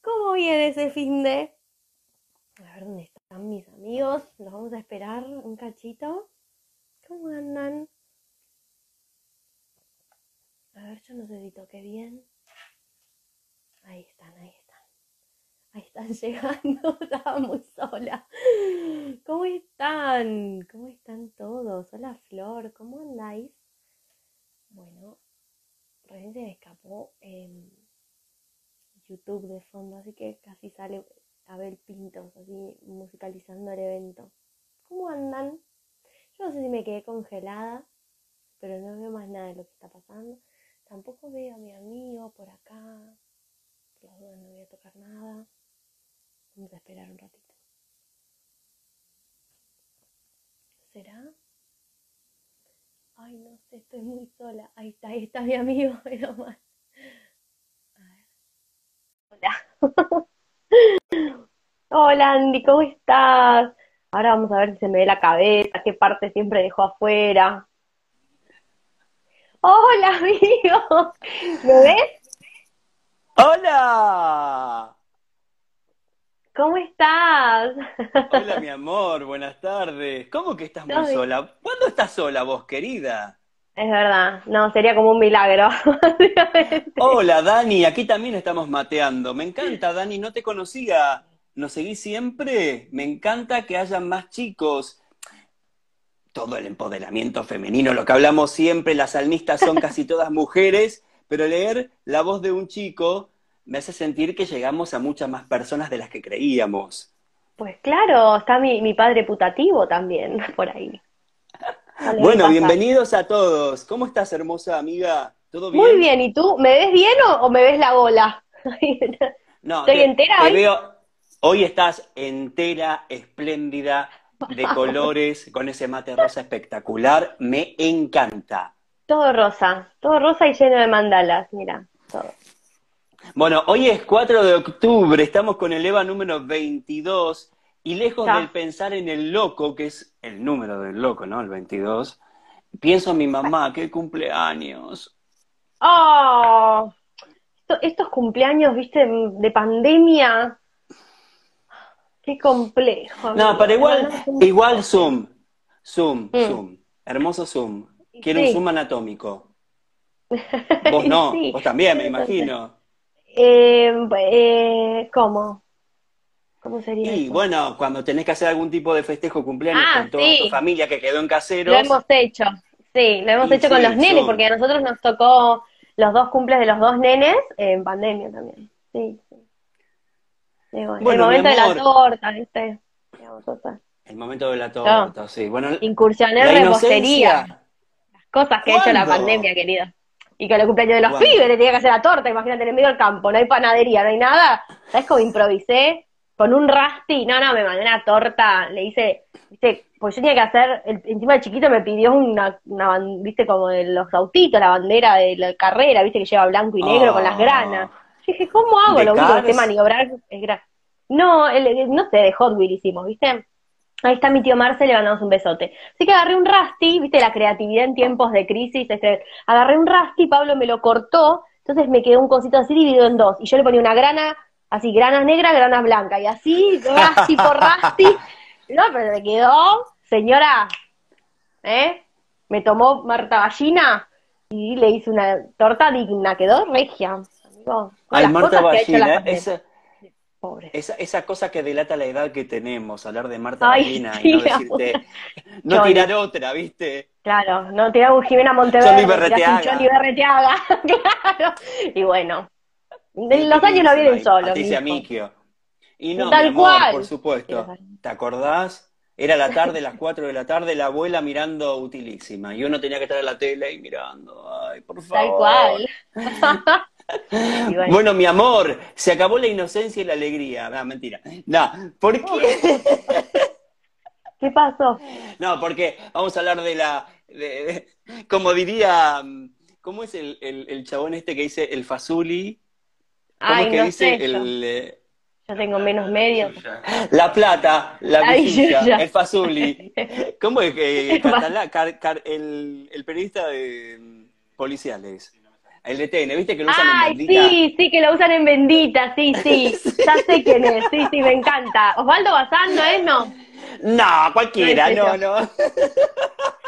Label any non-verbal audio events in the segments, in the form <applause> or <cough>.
¿Cómo viene ese fin de? A ver dónde están mis amigos. Los vamos a esperar un cachito. ¿Cómo andan? A ver, yo no sé si toqué bien. Ahí están, ahí están. Ahí están <laughs> llegando. Estaba muy sola. ¿Cómo están? ¿Cómo están todos? Hola Flor, ¿cómo andáis? Bueno, recién se me escapó em, YouTube de fondo, así que casi sale Abel Pintos, así musicalizando el evento. ¿Cómo andan? Yo no sé si me quedé congelada, pero no veo más nada de lo que está pasando. Tampoco veo a mi amigo por acá. Por las dudas no voy a tocar nada. Vamos a esperar un ratito. ¿Será? Ay, no sé, estoy muy sola. Ahí está, ahí está mi amigo, <laughs> pero mal. Hola. <laughs> Hola Andy, ¿cómo estás? Ahora vamos a ver si se me ve la cabeza, qué parte siempre dejó afuera. Hola, <laughs> amigo. ¿Me ves? ¡Hola! ¿Cómo estás? Hola, mi amor, buenas tardes. ¿Cómo que estás muy sola? ¿Cuándo estás sola vos, querida? Es verdad, no, sería como un milagro. <laughs> Hola, Dani, aquí también estamos mateando. Me encanta, Dani, no te conocía. ¿Nos seguís siempre? Me encanta que hayan más chicos. Todo el empoderamiento femenino, lo que hablamos siempre, las alnistas son <laughs> casi todas mujeres, pero leer la voz de un chico me hace sentir que llegamos a muchas más personas de las que creíamos. Pues claro, está mi, mi padre putativo también <laughs> por ahí. Dale, ¿qué Bueno, bienvenidos a todos. ¿Cómo estás, hermosa amiga? ¿Todo bien? Muy bien, ¿y tú? ¿Me ves bien o, o me ves la bola? <laughs> No, ¿Estoy te, entera te hoy? veo. Hoy estás entera, espléndida, de <laughs> colores, con ese mate rosa espectacular. Me encanta. Todo rosa, todo rosa y lleno de mandalas, mira, todo. Bueno, hoy es 4 de octubre, estamos con el EVA número 22 y lejos del pensar en el loco, que es el número del loco, ¿no? El 22, pienso en mi mamá, que cumpleaños. ¡Oh! Esto- estos cumpleaños, viste, de pandemia, qué complejo. No, pero igual, igual Zoom, Zoom, Mm. Zoom, hermoso Zoom. Quiero Sí. un Zoom anatómico. <laughs> Vos no, Sí. vos también, me <laughs> imagino. Eh, eh, ¿cómo? ¿Cómo sería Y eso? bueno, cuando tenés que hacer algún tipo de festejo cumpleaños Ah, con toda sí. tu familia que quedó en Lo caseros, hemos hecho, sí, lo hemos hecho con los nenes, porque a nosotros nos tocó los dos cumples de los dos nenes en pandemia también. Sí, sí. Y bueno, Bueno, el momento de la torta, ¿viste? El momento de la torta, sí. Bueno, Incursioné en la repostería, las cosas que ha hecho la ¿Cuándo? pandemia, querido. Y con el cumpleaños de los ¿Cuándo? pibes le tenía que hacer la torta, imagínate, en medio del campo, no hay panadería, no hay nada. ¿Sabes cómo improvisé? Con un rasti, no, no, me mandé una torta, le hice, viste, pues yo tenía que hacer, el- encima el chiquito me pidió una, una, viste, como de los autitos, la bandera de la carrera, viste, que lleva blanco y negro con las Ah. granas. Yo dije, ¿cómo hago? ¿De Lo único que sé maniobrar es gra- No, el- no sé, de Hot Wheels hicimos, ¿viste? Ahí está mi tío Marce, le mandamos un besote. Así que agarré un Rasty, viste, la creatividad en tiempos de crisis. este, agarré un Rasty, Pablo me lo cortó, entonces me quedó un cosito así dividido en dos. Y yo le ponía una grana, así, granas negras, granas blancas. Y así, Rasty por Rasty. No, pero me quedó, señora, ¿eh? Me tomó Marta Ballina y le hice una torta digna, quedó regia. Amigo, Ay, las Marta cosas que ha hecho la Ballina, pandemia. esa, Pobre. esa, esa cosa que delata la edad que tenemos, hablar de Marta sí, y no decirte, <laughs> no tirar otra, ¿viste? Claro, no tiraba un Jimena Monteverde, Johnny Berreteaga. Johnny Berreteaga, <laughs> claro. Y bueno, los años no vienen solos, Patricia. Michio. Y no, Tal mi amor, cual. por supuesto. ¿Te acordás? Era la tarde, las 4 de la tarde, la abuela mirando utilísima. Y uno tenía que estar en la tele ahí mirando. Ay, por favor. Tal cual. <laughs> Y bueno, Bueno, mi amor, se acabó la inocencia y la alegría. No, mentira. No, ¿por qué? <laughs> ¿qué pasó? No, porque vamos a hablar de la. de- de- como diría. ¿Cómo es el, el, el chabón este que dice el Fazuli? ¿Cómo Ay, es que no dice sé, el. eh, yo tengo menos medios. La plata, la Ay, el Fazuli. <laughs> ¿Cómo es que El fa- Catalá- Car- Car- el, el periodista de mm, policiales? el de TN, ¿viste que lo usan en Ay, bendita? sí, sí, que lo usan en bendita, sí, <laughs> sí. Ya sé quién es, sí, sí, me encanta. Osvaldo Bazán, ¿no es? No. No, cualquiera, No no, no. <laughs>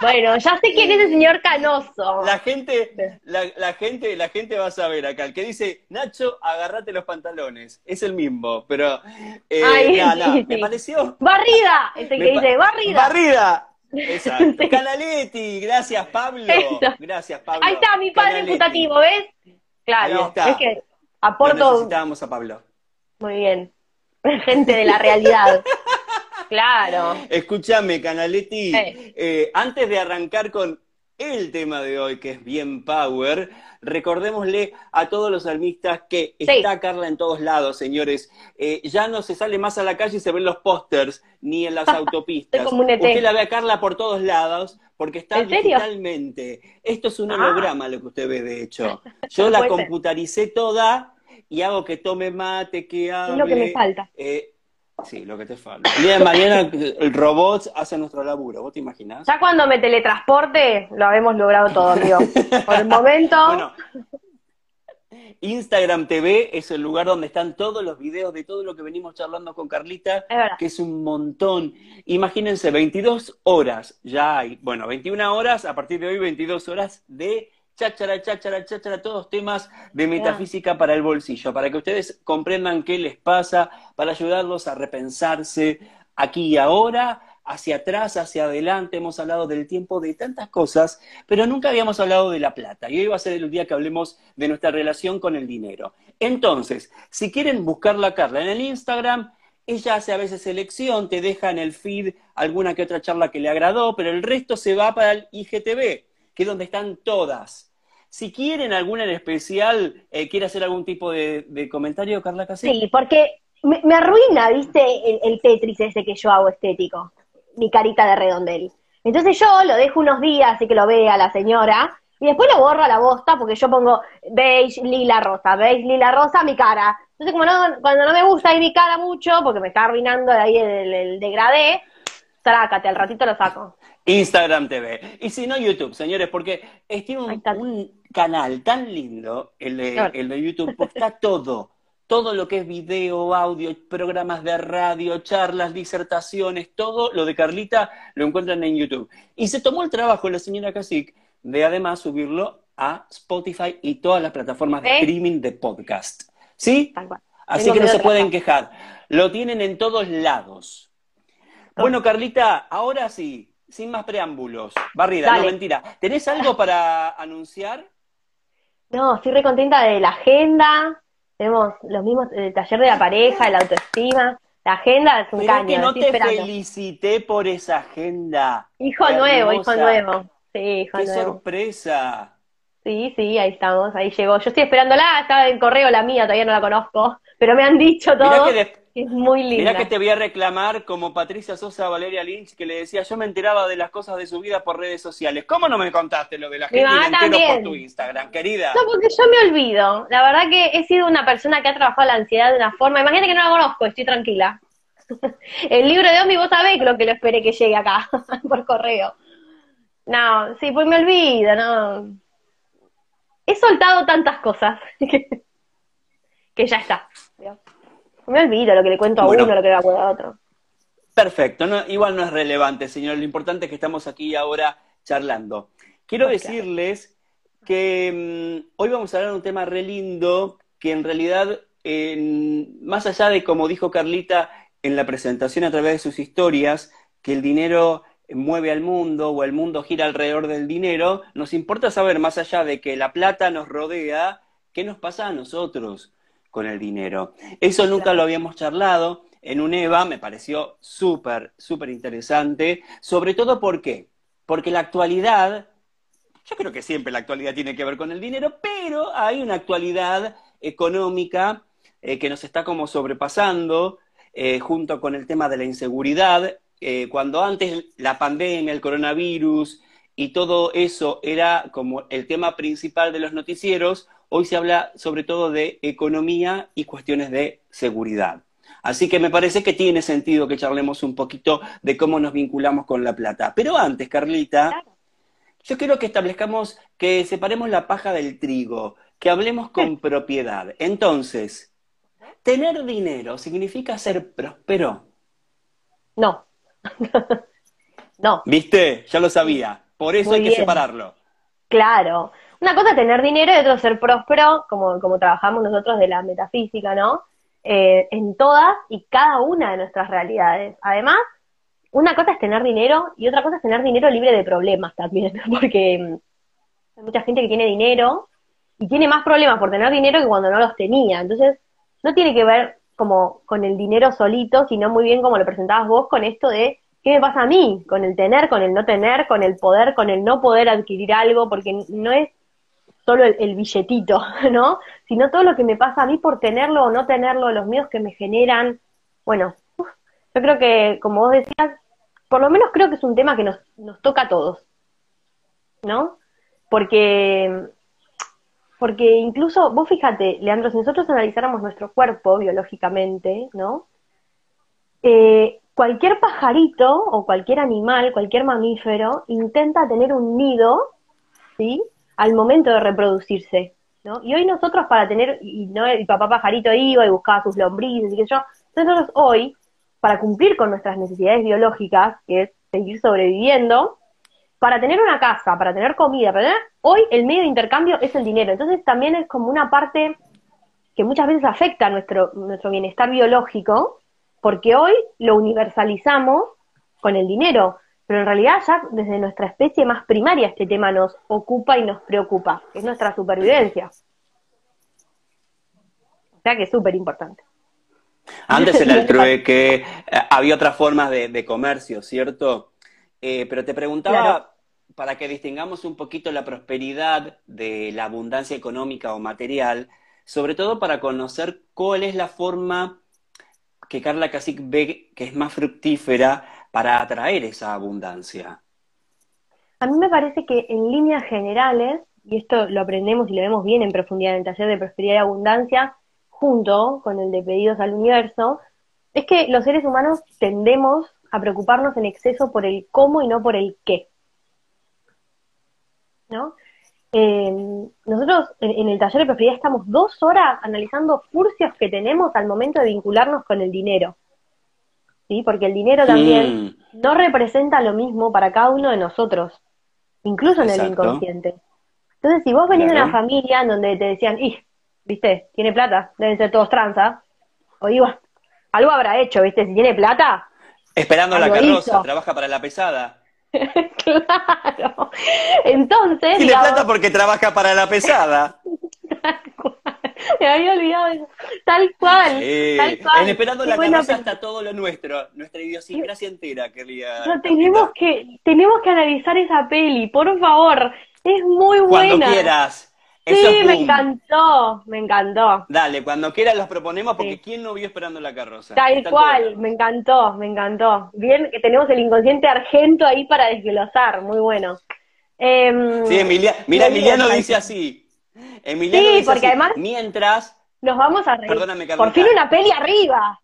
Bueno, ya sé quién es el señor Canoso. La gente, la, la gente, la gente va a saber acá. El que dice, Nacho, agárrate los pantalones. Es el mismo, pero eh, Ay, no, no, sí, me sí. pareció. Barrida, es el que dice, barrida. Barrida. Exacto. <laughs> Sí. Canaletti, gracias Pablo. Eso. Gracias Pablo. Ahí está, mi padre Canaletti. putativo, ¿ves? Ahí Claro, está. es que Lo aporto necesitábamos a Pablo. muy bien. Gente de la realidad. <laughs> Claro. Escúchame, Canaletti, eh, antes de arrancar con el tema de hoy, que es bien power, recordémosle a todos los salmistas que Sí. está Carla en todos lados, señores. Eh, ya no se sale más a la calle y se ven los pósters, ni en las <laughs> autopistas. ET. Usted la ve a Carla por todos lados, porque está digitalmente. Esto es un Ah. holograma lo que usted ve, de hecho. <laughs> Yo la computaricé toda y hago que tome mate, que hable. Es lo que me falta. Eh, sí, lo que te falta. El día de mañana el robot hace nuestro laburo, ¿vos te imaginás? Ya cuando me teletransporte, lo habemos logrado todo, amigo. Por el momento, <laughs> Bueno, Instagram TV es el lugar donde están todos los videos de todo lo que venimos charlando con Carlita, es que es un montón. Imagínense, 22 horas ya hay, bueno, 21 horas, a partir de hoy 22 horas de cháchara, cháchara, cháchara, todos temas de metafísica para el bolsillo, para que ustedes comprendan qué les pasa, para ayudarlos a repensarse aquí y ahora, hacia atrás, hacia adelante. Hemos hablado del tiempo, de tantas cosas, pero nunca habíamos hablado de la plata. Y hoy va a ser el día que hablemos de nuestra relación con el dinero. Entonces, si quieren buscarla Carla en el Instagram, ella hace a veces selección, te deja en el feed alguna que otra charla que le agradó, pero el resto se va para el IGTV, que es donde están todas. Si quieren alguna en especial, eh, quiere hacer algún tipo de, de comentario, Carla Casé. Sí, porque me, me arruina, viste, el, el Tetris ese que yo hago estético. Mi carita de redondel. Entonces yo lo dejo unos días, así que lo vea la señora, y después lo borro a la bosta porque yo pongo beige, lila, rosa, beige, lila, rosa, mi cara. Entonces, como no, cuando no me gusta ahí mi cara mucho, porque me está arruinando ahí el, el degradé, trácate, al ratito lo saco. Instagram TV. Y si no, YouTube, señores, porque es- tiene Ahí un, está. un canal tan lindo, el de, Claro. el de YouTube, porque está todo. Todo lo que es video, audio, programas de radio, charlas, disertaciones, todo lo de Carlita lo encuentran en YouTube. Y se tomó el trabajo la señora Casic de además subirlo a Spotify y todas las plataformas de ¿Eh? streaming de podcast. ¿Sí? Tal cual. Así Tengo que no se de pueden quejar. Lo tienen en todos lados. Bueno, Carlita, ahora sí, sin más preámbulos. Barrida, Dale. no mentira. ¿Tenés algo para anunciar? No, estoy re contenta de la agenda. Tenemos los mismos, el taller de la pareja, la autoestima. La agenda es un Pero caño, que no estoy te esperando. felicité por esa agenda. Hijo Hermosa. nuevo, hijo nuevo. Sí, hijo ¡Qué nuevo. sorpresa! Sí, sí, ahí estamos, ahí llegó. Yo estoy esperándola, estaba en correo la mía, todavía no la conozco, pero me han dicho todo que, que, de- es muy linda. mirá que te voy a reclamar como Patricia Sosa a Valeria Lynch, que le decía, yo me enteraba de las cosas de su vida por redes sociales. ¿Cómo no me contaste lo de la mamá me entero por tu Instagram, querida? No, porque yo me olvido. La verdad que he sido una persona que ha trabajado la ansiedad de una forma. Imagínate que no la conozco, estoy tranquila. <laughs> El libro de Omi, vos sabés lo que lo esperé que llegue acá, <laughs> por correo. No, sí, pues me olvido, no. He soltado tantas cosas que, <laughs> que ya está. Me olvido lo que le cuento a uno, lo que le acuerdo a otro. Perfecto, no, igual no es relevante, señor. Lo importante es que estamos aquí ahora charlando. Quiero decirles que mm, hoy vamos a hablar de un tema re lindo que en realidad, más allá de como dijo Carlita en la presentación a través de sus historias, que el dinero mueve al mundo o el mundo gira alrededor del dinero, nos importa saber, más allá de que la plata nos rodea, qué nos pasa a nosotros con el dinero. Eso nunca Claro. lo habíamos charlado en un EVA, me pareció súper, súper interesante, sobre todo ¿por qué? Porque la actualidad, yo creo que siempre la actualidad tiene que ver con el dinero, pero hay una actualidad económica eh, que nos está como sobrepasando, eh, junto con el tema de la inseguridad, eh, cuando antes la pandemia, el coronavirus y todo eso era como el tema principal de los noticieros, hoy se habla sobre todo de economía y cuestiones de seguridad. Así que me parece que tiene sentido que charlemos un poquito de cómo nos vinculamos con la plata. Pero antes, Carlita, Claro. yo quiero que establezcamos, que separemos la paja del trigo, que hablemos con propiedad. Entonces, ¿tener dinero significa ser próspero? No. <laughs> no. ¿Viste? Ya lo sabía. Por eso hay que separarlo. Claro. Una cosa es tener dinero y otra ser próspero, como, como trabajamos nosotros de la metafísica, ¿no? Eh, en todas y cada una de nuestras realidades. Además, una cosa es tener dinero y otra cosa es tener dinero libre de problemas también, <laughs> porque mm, hay mucha gente que tiene dinero y tiene más problemas por tener dinero que cuando no los tenía. Entonces, no tiene que ver como con el dinero solito, sino muy bien como lo presentabas vos con esto de qué me pasa a mí, con el tener, con el no tener, con el poder, con el no poder adquirir algo, porque no es solo el, billetito, <laughs> ¿no? Sino todo lo que me pasa a mí por tenerlo o no tenerlo, los miedos que me generan. Bueno, yo creo que, como vos decías, por lo menos creo que es un tema que nos, nos toca a todos, ¿no? Porque, porque incluso, vos fíjate, Leandro, si nosotros analizáramos nuestro cuerpo biológicamente, ¿no? Eh, cualquier pajarito o cualquier animal, cualquier mamífero, intenta tener un nido, ¿sí? Al momento de reproducirse. ¿no? Y hoy nosotros para tener, y no el papá pajarito iba y buscaba sus lombrices y que yo, nosotros hoy, para cumplir con nuestras necesidades biológicas, que es seguir sobreviviendo, para tener una casa, para tener comida, para hoy el medio de intercambio es el dinero. Entonces también es como una parte que muchas veces afecta a nuestro, nuestro bienestar biológico, porque hoy lo universalizamos con el dinero pero en realidad ya desde nuestra especie más primaria este tema nos ocupa y nos preocupa, es nuestra supervivencia. O sea que es súper importante. Antes <laughs> el trueque, eh, había otras formas de, comercio, ¿cierto? Eh, pero te preguntaba, para que distingamos un poquito la prosperidad de la abundancia económica o material, sobre todo para conocer cuál es la forma que Carla Casic ve que es más fructífera para atraer esa abundancia? A mí me parece que en líneas generales, y esto lo aprendemos y lo vemos bien en profundidad en el taller de prosperidad y abundancia, junto con el de pedidos al universo, es que los seres humanos tendemos a preocuparnos en exceso por el cómo y no por el qué. ¿No? Eh, nosotros en, el taller de prosperidad estamos dos horas analizando furcios que tenemos al momento de vincularnos con el dinero. ¿Sí? Porque el dinero también mm. no representa lo mismo para cada uno de nosotros, incluso en el inconsciente. Entonces, si vos venís de una familia en donde te decían, ¡y! ¿Viste? Tiene plata, deben ser todos tranza, o digo, algo habrá hecho, ¿viste? Si tiene plata. Esperando la carroza, trabaja para la pesada. <laughs> claro. Entonces. Tiene plata porque trabaja para la pesada. <laughs> <laughs> Me había olvidado Tal cual. tal cual. En Esperando la bueno, está todo lo nuestro, nuestra idiosincrasia entera, quería. No, tenemos que, tenemos que analizar esa peli, por favor. Es muy buena. Cuando quieras. sí, me encantó, me encantó. Dale, cuando quieras los proponemos porque ¿quién no vio esperando la carroza? Tal cual, me encantó, me encantó. Bien que tenemos el inconsciente argento ahí para desglosar, muy bueno. Em, sí, Emilia, mira, Emiliano dice así, sí, porque además mientras nos vamos a reír. Por fin una peli arriba.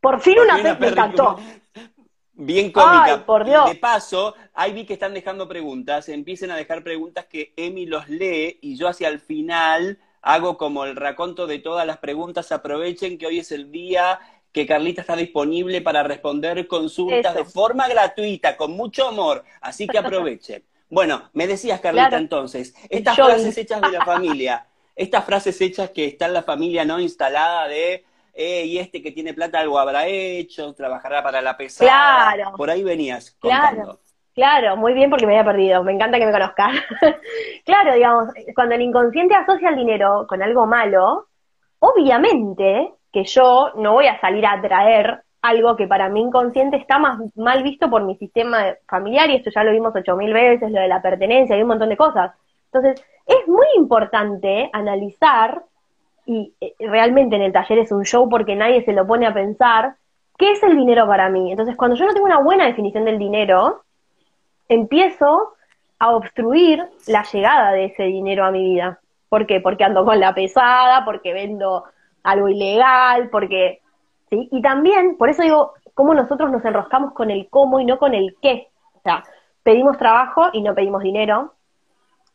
Por fin una, peli, me encantó. <laughs> Bien cómica. por Dios. De paso, ahí vi que están dejando preguntas. Empiecen a dejar preguntas que Emi los lee y yo hacia el final hago como el raconto de todas las preguntas. Aprovechen que hoy es el día que Carlita está disponible para responder consultas de forma gratuita, con mucho amor. Así que aprovechen. <laughs> Bueno, me decías, Carlita, entonces, estas frases hechas de la <laughs> familia, estas frases hechas que está en la familia no instalada de, eh, y este que tiene plata algo habrá hecho, trabajará para la pesada. Claro. Por ahí venías contando. Claro. Claro, muy bien porque me había perdido. Me encanta que me conozcas. <laughs> claro, digamos, cuando el inconsciente asocia el dinero con algo malo, obviamente que yo no voy a salir a atraer algo que para mi inconsciente está más mal visto por mi sistema familiar, y esto ya lo vimos ocho mil veces, lo de la pertenencia y un montón de cosas. Entonces, es muy importante analizar, y eh, realmente en el taller es un show porque nadie se lo pone a pensar, ¿qué es el dinero para mí? Entonces, cuando yo no tengo una buena definición del dinero, empiezo a obstruir la llegada de ese dinero a mi vida. ¿Por qué? Porque ando con la pesada, porque vendo algo ilegal, porque ¿sí? Y también, por eso digo, cómo nosotros nos enroscamos con el cómo y no con el qué. O sea, pedimos trabajo y no pedimos dinero,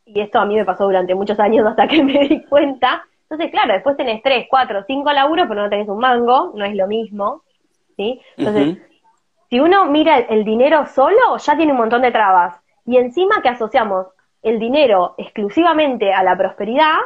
y esto a mí me pasó durante muchos años <laughs> hasta que me di cuenta. Entonces, claro, después tenés tres, cuatro, cinco laburos, pero no tenés un mango, no es lo mismo, ¿sí? Entonces, si uno mira el dinero solo, ya tiene un montón de trabas. Y encima que asociamos el dinero exclusivamente a la prosperidad,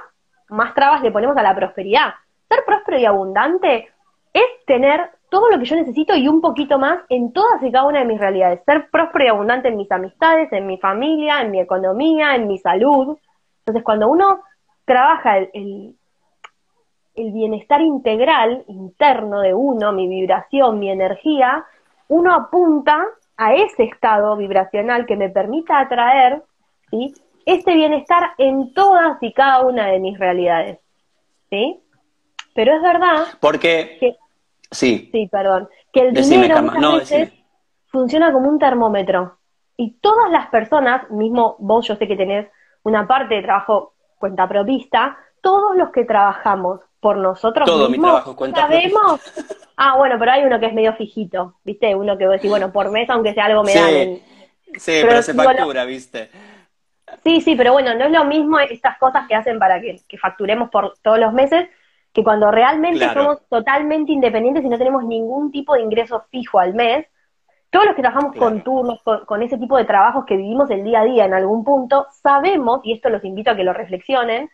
más trabas le ponemos a la prosperidad. Ser próspero y abundante es tener todo lo que yo necesito y un poquito más en todas y cada una de mis realidades. Ser próspero y abundante en mis amistades, en mi familia, en mi economía, en mi salud. Entonces, cuando uno trabaja el, el, bienestar integral interno de uno, mi vibración, mi energía, uno apunta a ese estado vibracional que me permita atraer ¿sí? este bienestar en todas y cada una de mis realidades. ¿Sí? Pero es verdad Porque... que Sí. Sí, perdón. Que el dinero muchas veces funciona como un termómetro. Y todas las personas, mismo vos yo sé que tenés una parte de trabajo cuenta propista, todos los que trabajamos por nosotros Todo mismos mi trabajo cuenta sabemos. Ah, bueno, pero hay uno que es medio fijito, ¿viste? Uno que vos decís, bueno, por mes, aunque sea algo me sí. Sí, pero, se factura, ¿viste? Sí, sí, pero bueno, no es lo mismo estas cosas que hacen para que, que facturemos por todos los meses que cuando realmente somos totalmente independientes y no tenemos ningún tipo de ingreso fijo al mes, todos los que trabajamos con turnos, con, ese tipo de trabajos que vivimos el día a día en algún punto, sabemos, y esto los invito a que lo reflexionen,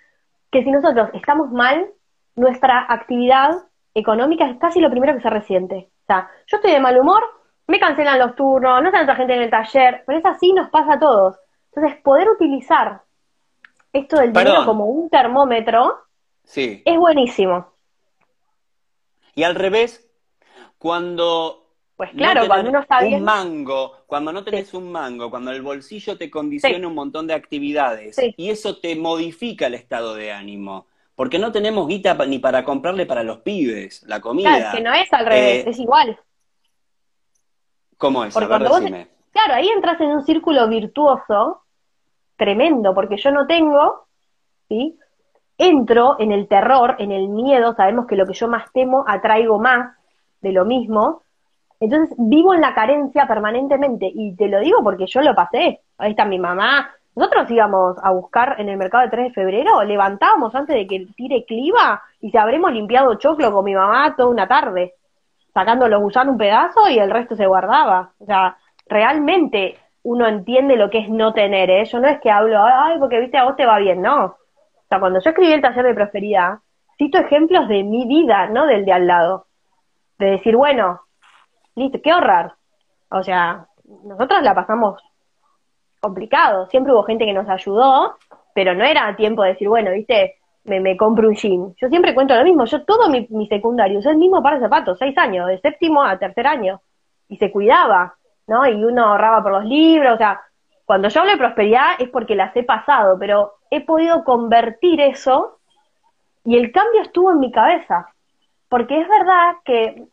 que si nosotros estamos mal, nuestra actividad económica es casi lo primero que se resiente. O sea, yo estoy de mal humor, me cancelan los turnos, no está otra gente en el taller, pero es así, nos pasa a todos. Entonces, poder utilizar esto del dinero como un termómetro Sí. Es buenísimo. Y al revés, cuando pues claro, cuando uno está un mango, cuando no tenés un mango, cuando el bolsillo te condiciona un montón de actividades y eso te modifica el estado de ánimo, porque no tenemos guita ni para comprarle para los pibes la comida. Claro, que no es al revés, Eh, es igual. ¿Cómo es? Porque A ver, cuando vos-. Claro, ahí entras en un círculo virtuoso tremendo, porque yo no tengo, ¿sí? Entro en el terror, en el miedo, sabemos que lo que yo más temo atraigo más de lo mismo. Entonces vivo en la carencia permanentemente y te lo digo porque yo lo pasé. Ahí está mi mamá. Nosotros íbamos a buscar en el mercado de 3 de febrero, levantábamos antes de que tire cliva y se habremos limpiado choclo con mi mamá toda una tarde, sacando los gusanos un pedazo y el resto se guardaba. O sea, realmente uno entiende lo que es no tener, ¿eh? Yo no es que hablo, ay, porque viste, a vos te va bien, no. Cuando yo escribí el taller de prosperidad, cito ejemplos de mi vida, no del de al lado. De decir, bueno, listo, qué ahorrar. O sea, nosotros la pasamos complicado. Siempre hubo gente que nos ayudó, pero no era tiempo de decir, bueno, viste, me, me compro un jean. Yo siempre cuento lo mismo. Yo todo mi, mi secundario usé el mismo par de zapatos, seis años, de séptimo a tercer año. Y se cuidaba, ¿no? Y uno ahorraba por los libros, o sea, cuando yo hablo de prosperidad es porque las he pasado, pero he podido convertir eso y el cambio estuvo en mi cabeza. Porque es verdad que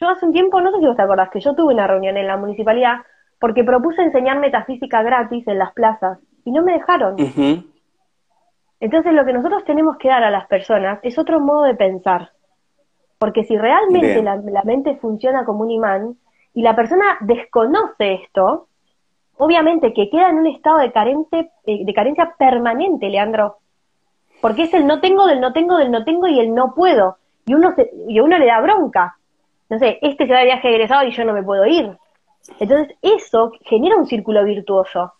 yo hace un tiempo, no sé si vos te acordás, que yo tuve una reunión en la municipalidad porque propuse enseñar metafísica gratis en las plazas y no me dejaron. Entonces lo que nosotros tenemos que dar a las personas es otro modo de pensar. Porque si realmente la mente funciona como un imán y la persona desconoce esto, obviamente que queda en un estado de carencia, eh, de carencia permanente, Leandro. Porque es el no tengo del no tengo del no tengo y el no puedo. Y uno, se, y a uno le da bronca. No sé, este se va de viaje egresado y yo no me puedo ir. Entonces eso genera un círculo virtuoso.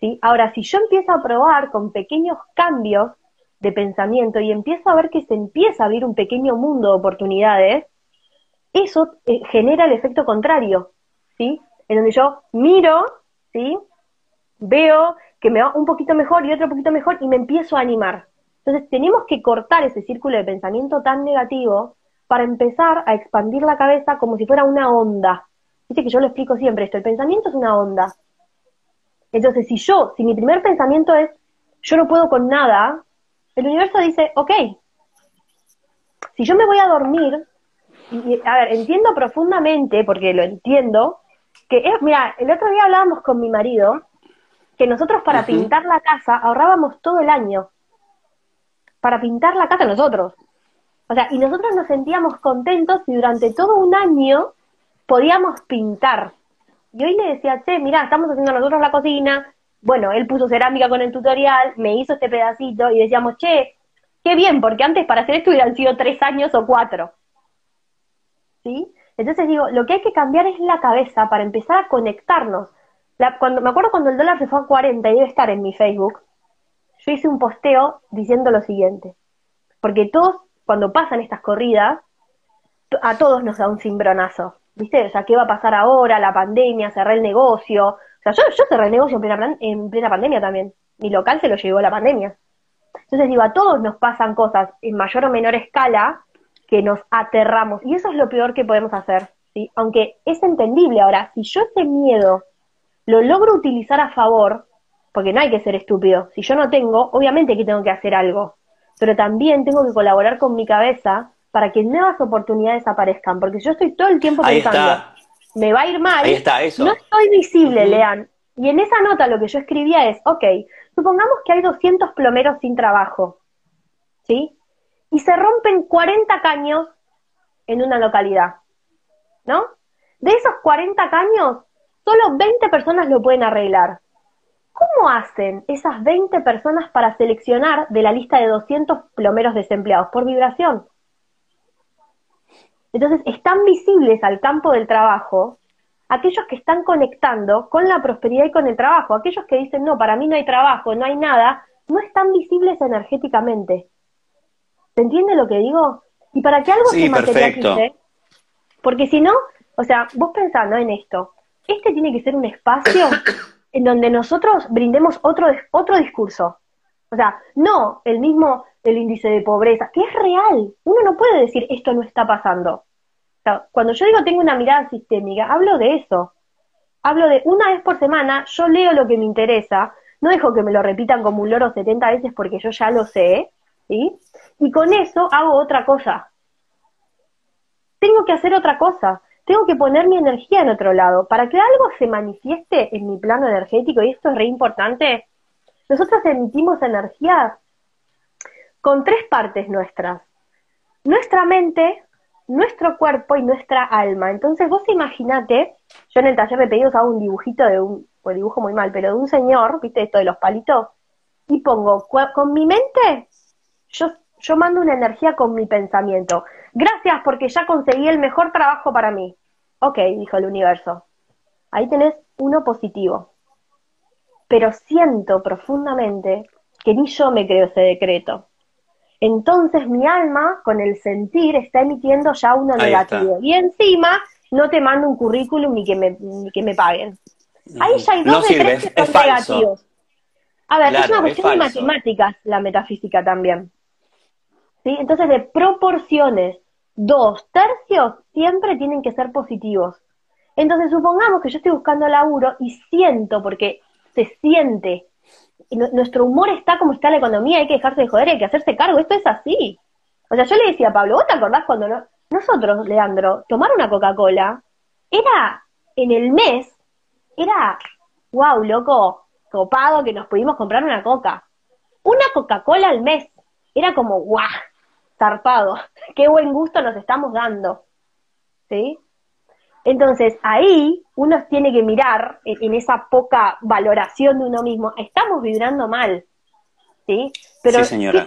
¿sí? Ahora, si yo empiezo a probar con pequeños cambios de pensamiento y empiezo a ver que se empieza a abrir un pequeño mundo de oportunidades, eso eh, genera el efecto contrario, ¿sí? En donde yo miro, ¿sí? Veo que me va un poquito mejor y otro poquito mejor y me empiezo a animar. Entonces tenemos que cortar ese círculo de pensamiento tan negativo para empezar a expandir la cabeza como si fuera una onda. Viste que yo lo explico siempre esto, el pensamiento es una onda. Entonces, si yo, si mi primer pensamiento es, yo no puedo con nada, el universo dice, ok, si yo me voy a dormir, y, a ver, entiendo profundamente, porque lo entiendo, que es, mira, el otro día hablábamos con mi marido, que nosotros para pintar la casa ahorrábamos todo el año. Para pintar la casa nosotros. O sea, y nosotros nos sentíamos contentos y durante todo un año podíamos pintar. Y hoy le decía, che, mirá, estamos haciendo nosotros la cocina, bueno, él puso cerámica con el tutorial, me hizo este pedacito y decíamos, che, qué bien, porque antes para hacer esto hubieran sido tres años o cuatro. ¿Sí? Entonces digo, lo que hay que cambiar es la cabeza para empezar a conectarnos. cuando, me acuerdo cuando el dólar se fue a 40 y debe estar en mi Facebook, yo hice un posteo diciendo lo siguiente. Porque todos, cuando pasan estas corridas, a todos nos da un cimbronazo. ¿Viste? O sea, ¿qué va a pasar ahora? La pandemia, cerré el negocio. O sea, yo, yo cerré el negocio en plena, en plena pandemia también. Mi local se lo llevó la pandemia. Entonces digo, a todos nos pasan cosas en mayor o menor escala que nos aterramos. Y eso es lo peor que podemos hacer. ¿sí? Aunque es entendible ahora, si yo ese miedo lo logro utilizar a favor, porque no hay que ser estúpido, si yo no tengo, obviamente que tengo que hacer algo, pero también tengo que colaborar con mi cabeza para que nuevas oportunidades aparezcan, porque si yo estoy todo el tiempo pensando, me va a ir mal, no estoy visible, Lean. Y en esa nota lo que yo escribía es, ok, supongamos que hay 200 plomeros sin trabajo, ¿sí? Y se rompen 40 caños en una localidad, ¿no? De esos 40 caños, solo 20 personas lo pueden arreglar. ¿Cómo hacen esas 20 personas para seleccionar de la lista de 200 plomeros desempleados? Por vibración. Entonces, están visibles al campo del trabajo aquellos que están conectando con la prosperidad y con el trabajo. Aquellos que dicen, no, para mí no hay trabajo, no hay nada, no están visibles energéticamente. ¿Se entiende lo que digo? Y para que algo se materialice, porque si no, o sea, vos pensando en esto, este tiene que ser un espacio en donde nosotros brindemos otro, otro discurso. O sea, no el mismo el índice de pobreza, que es real. Uno no puede decir esto no está pasando. O sea, cuando yo digo tengo una mirada sistémica, hablo de eso. Hablo de una vez por semana, yo leo lo que me interesa, no dejo que me lo repitan como un loro 70 veces porque yo ya lo sé, ¿sí? Y con eso hago otra cosa. Tengo que hacer otra cosa. Tengo que poner mi energía en otro lado. Para que algo se manifieste en mi plano energético, y esto es re importante, nosotros emitimos energía con tres partes nuestras. Nuestra mente, nuestro cuerpo y nuestra alma. Entonces vos imaginate, yo en el taller de pedidos hago un dibujito de un, pues dibujo muy mal, pero de un señor, viste esto de los palitos, y pongo, con mi mente, yo, yo mando una energía con mi pensamiento. Gracias porque ya conseguí el mejor trabajo para mí. Ok, dijo el universo. Ahí tenés uno positivo. Pero siento profundamente que ni yo me creo ese decreto entonces mi alma con el sentir está emitiendo ya uno negativo. Y encima no te mando un currículum ni que me, que me paguen. Ahí ya hay dos de tres que son negativos. A ver, es una cuestión de matemáticas la metafísica también. ¿Sí? Entonces, de proporciones, dos tercios siempre tienen que ser positivos. Entonces, supongamos que yo estoy buscando laburo y siento, porque se siente nuestro humor está como está la economía, hay que dejarse de joder, hay que hacerse cargo, esto es así. O sea, yo le decía a Pablo, ¿vos te acordás cuando no? nosotros, Leandro, tomar una Coca-Cola era en el mes, era, wow, loco, copado que nos pudimos comprar una coca. Una Coca-Cola al mes. Era como, guau, zarpado, <laughs> qué buen gusto nos estamos dando. ¿Sí? Entonces, ahí uno tiene que mirar en, esa poca valoración de uno mismo, estamos vibrando mal, ¿sí? Pero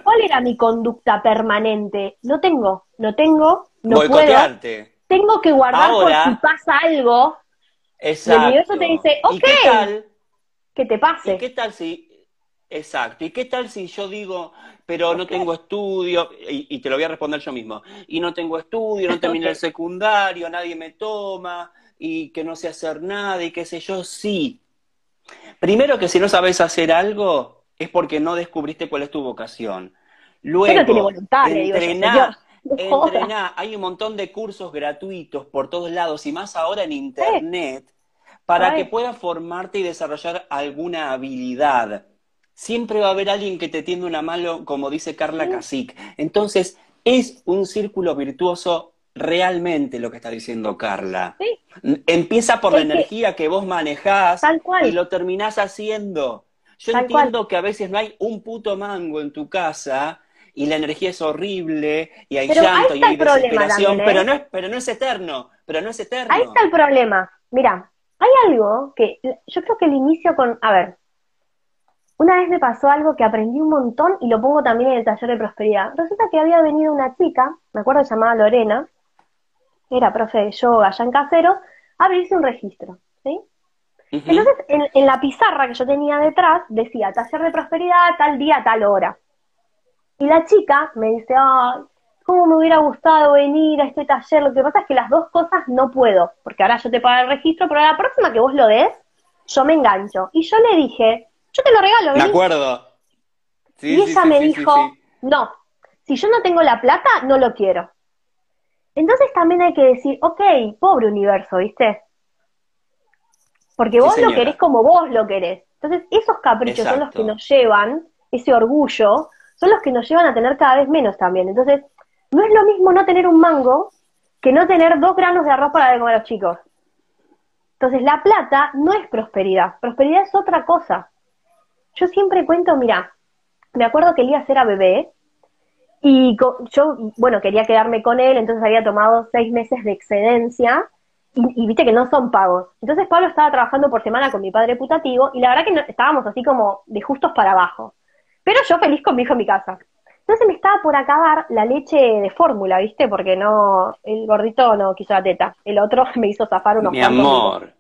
¿cuál era mi conducta permanente? No tengo, no tengo, no puedo. Tengo que guardar por si pasa algo. Exacto. Y el universo te dice, ok, qué que te pase. ¿Y qué tal si Exacto. ¿Y qué tal si yo digo, pero no tengo estudio, y, te lo voy a responder yo mismo, y no tengo estudio, no terminé <laughs> el secundario, nadie me toma, y que no sé hacer nada, y qué sé yo, sí. Primero que si no sabes hacer algo, es porque no descubriste cuál es tu vocación. Luego, entrená, entrená. Hay un montón de cursos gratuitos por todos lados, y más ahora en Internet, para que puedas formarte y desarrollar alguna habilidad siempre va a haber alguien que te tiende una mano, como dice Carla Casic. Entonces, es un círculo virtuoso realmente lo que está diciendo Carla. Empieza por la energía que vos manejás y lo terminás haciendo. Yo entiendo que a veces no hay un puto mango en tu casa y la energía es horrible y hay llanto y hay desesperación, pero, ¿eh? no es, pero no es eterno, pero no es eterno. Ahí está el problema. Mira, hay algo que yo creo que el inicio con, a ver, una vez me pasó algo que aprendí un montón y lo pongo también en el taller de prosperidad. Resulta que había venido una chica, me acuerdo llamada Lorena, era profe de yoga allá en Caseros, a abrirse un registro, ¿sí? Entonces, en, la pizarra que yo tenía detrás, decía taller de prosperidad, tal día, tal hora. Y la chica me dice, ay, cómo me hubiera gustado venir a este taller. Lo que pasa es que las dos cosas no puedo, porque ahora yo te pago el registro, pero la próxima que vos lo des, yo me engancho. Y yo le dije, yo te lo regalo. De acuerdo. y ella me dijo, no, si yo no tengo la plata, no lo quiero. Entonces también hay que decir, ok, pobre universo, ¿viste? Porque vos lo querés como vos lo querés. Entonces esos caprichos son los que nos llevan, ese orgullo, son los que nos llevan a tener cada vez menos también. Entonces, no es lo mismo no tener un mango que no tener dos granos de arroz para comer a los chicos. Entonces, la plata no es prosperidad. Prosperidad es otra cosa. Yo siempre cuento, mira, me acuerdo que Elías era bebé y yo, bueno, quería quedarme con él, entonces había tomado seis meses de excedencia y, viste que no son pagos. Entonces Pablo estaba trabajando por semana con mi padre putativo y la verdad que estábamos así como de justos para abajo. Pero yo feliz con mi hijo en mi casa. Entonces me estaba por acabar la leche de fórmula, ¿viste? Porque no, el gordito no quiso la teta. El otro <laughs> me hizo zafar unos Mi amor.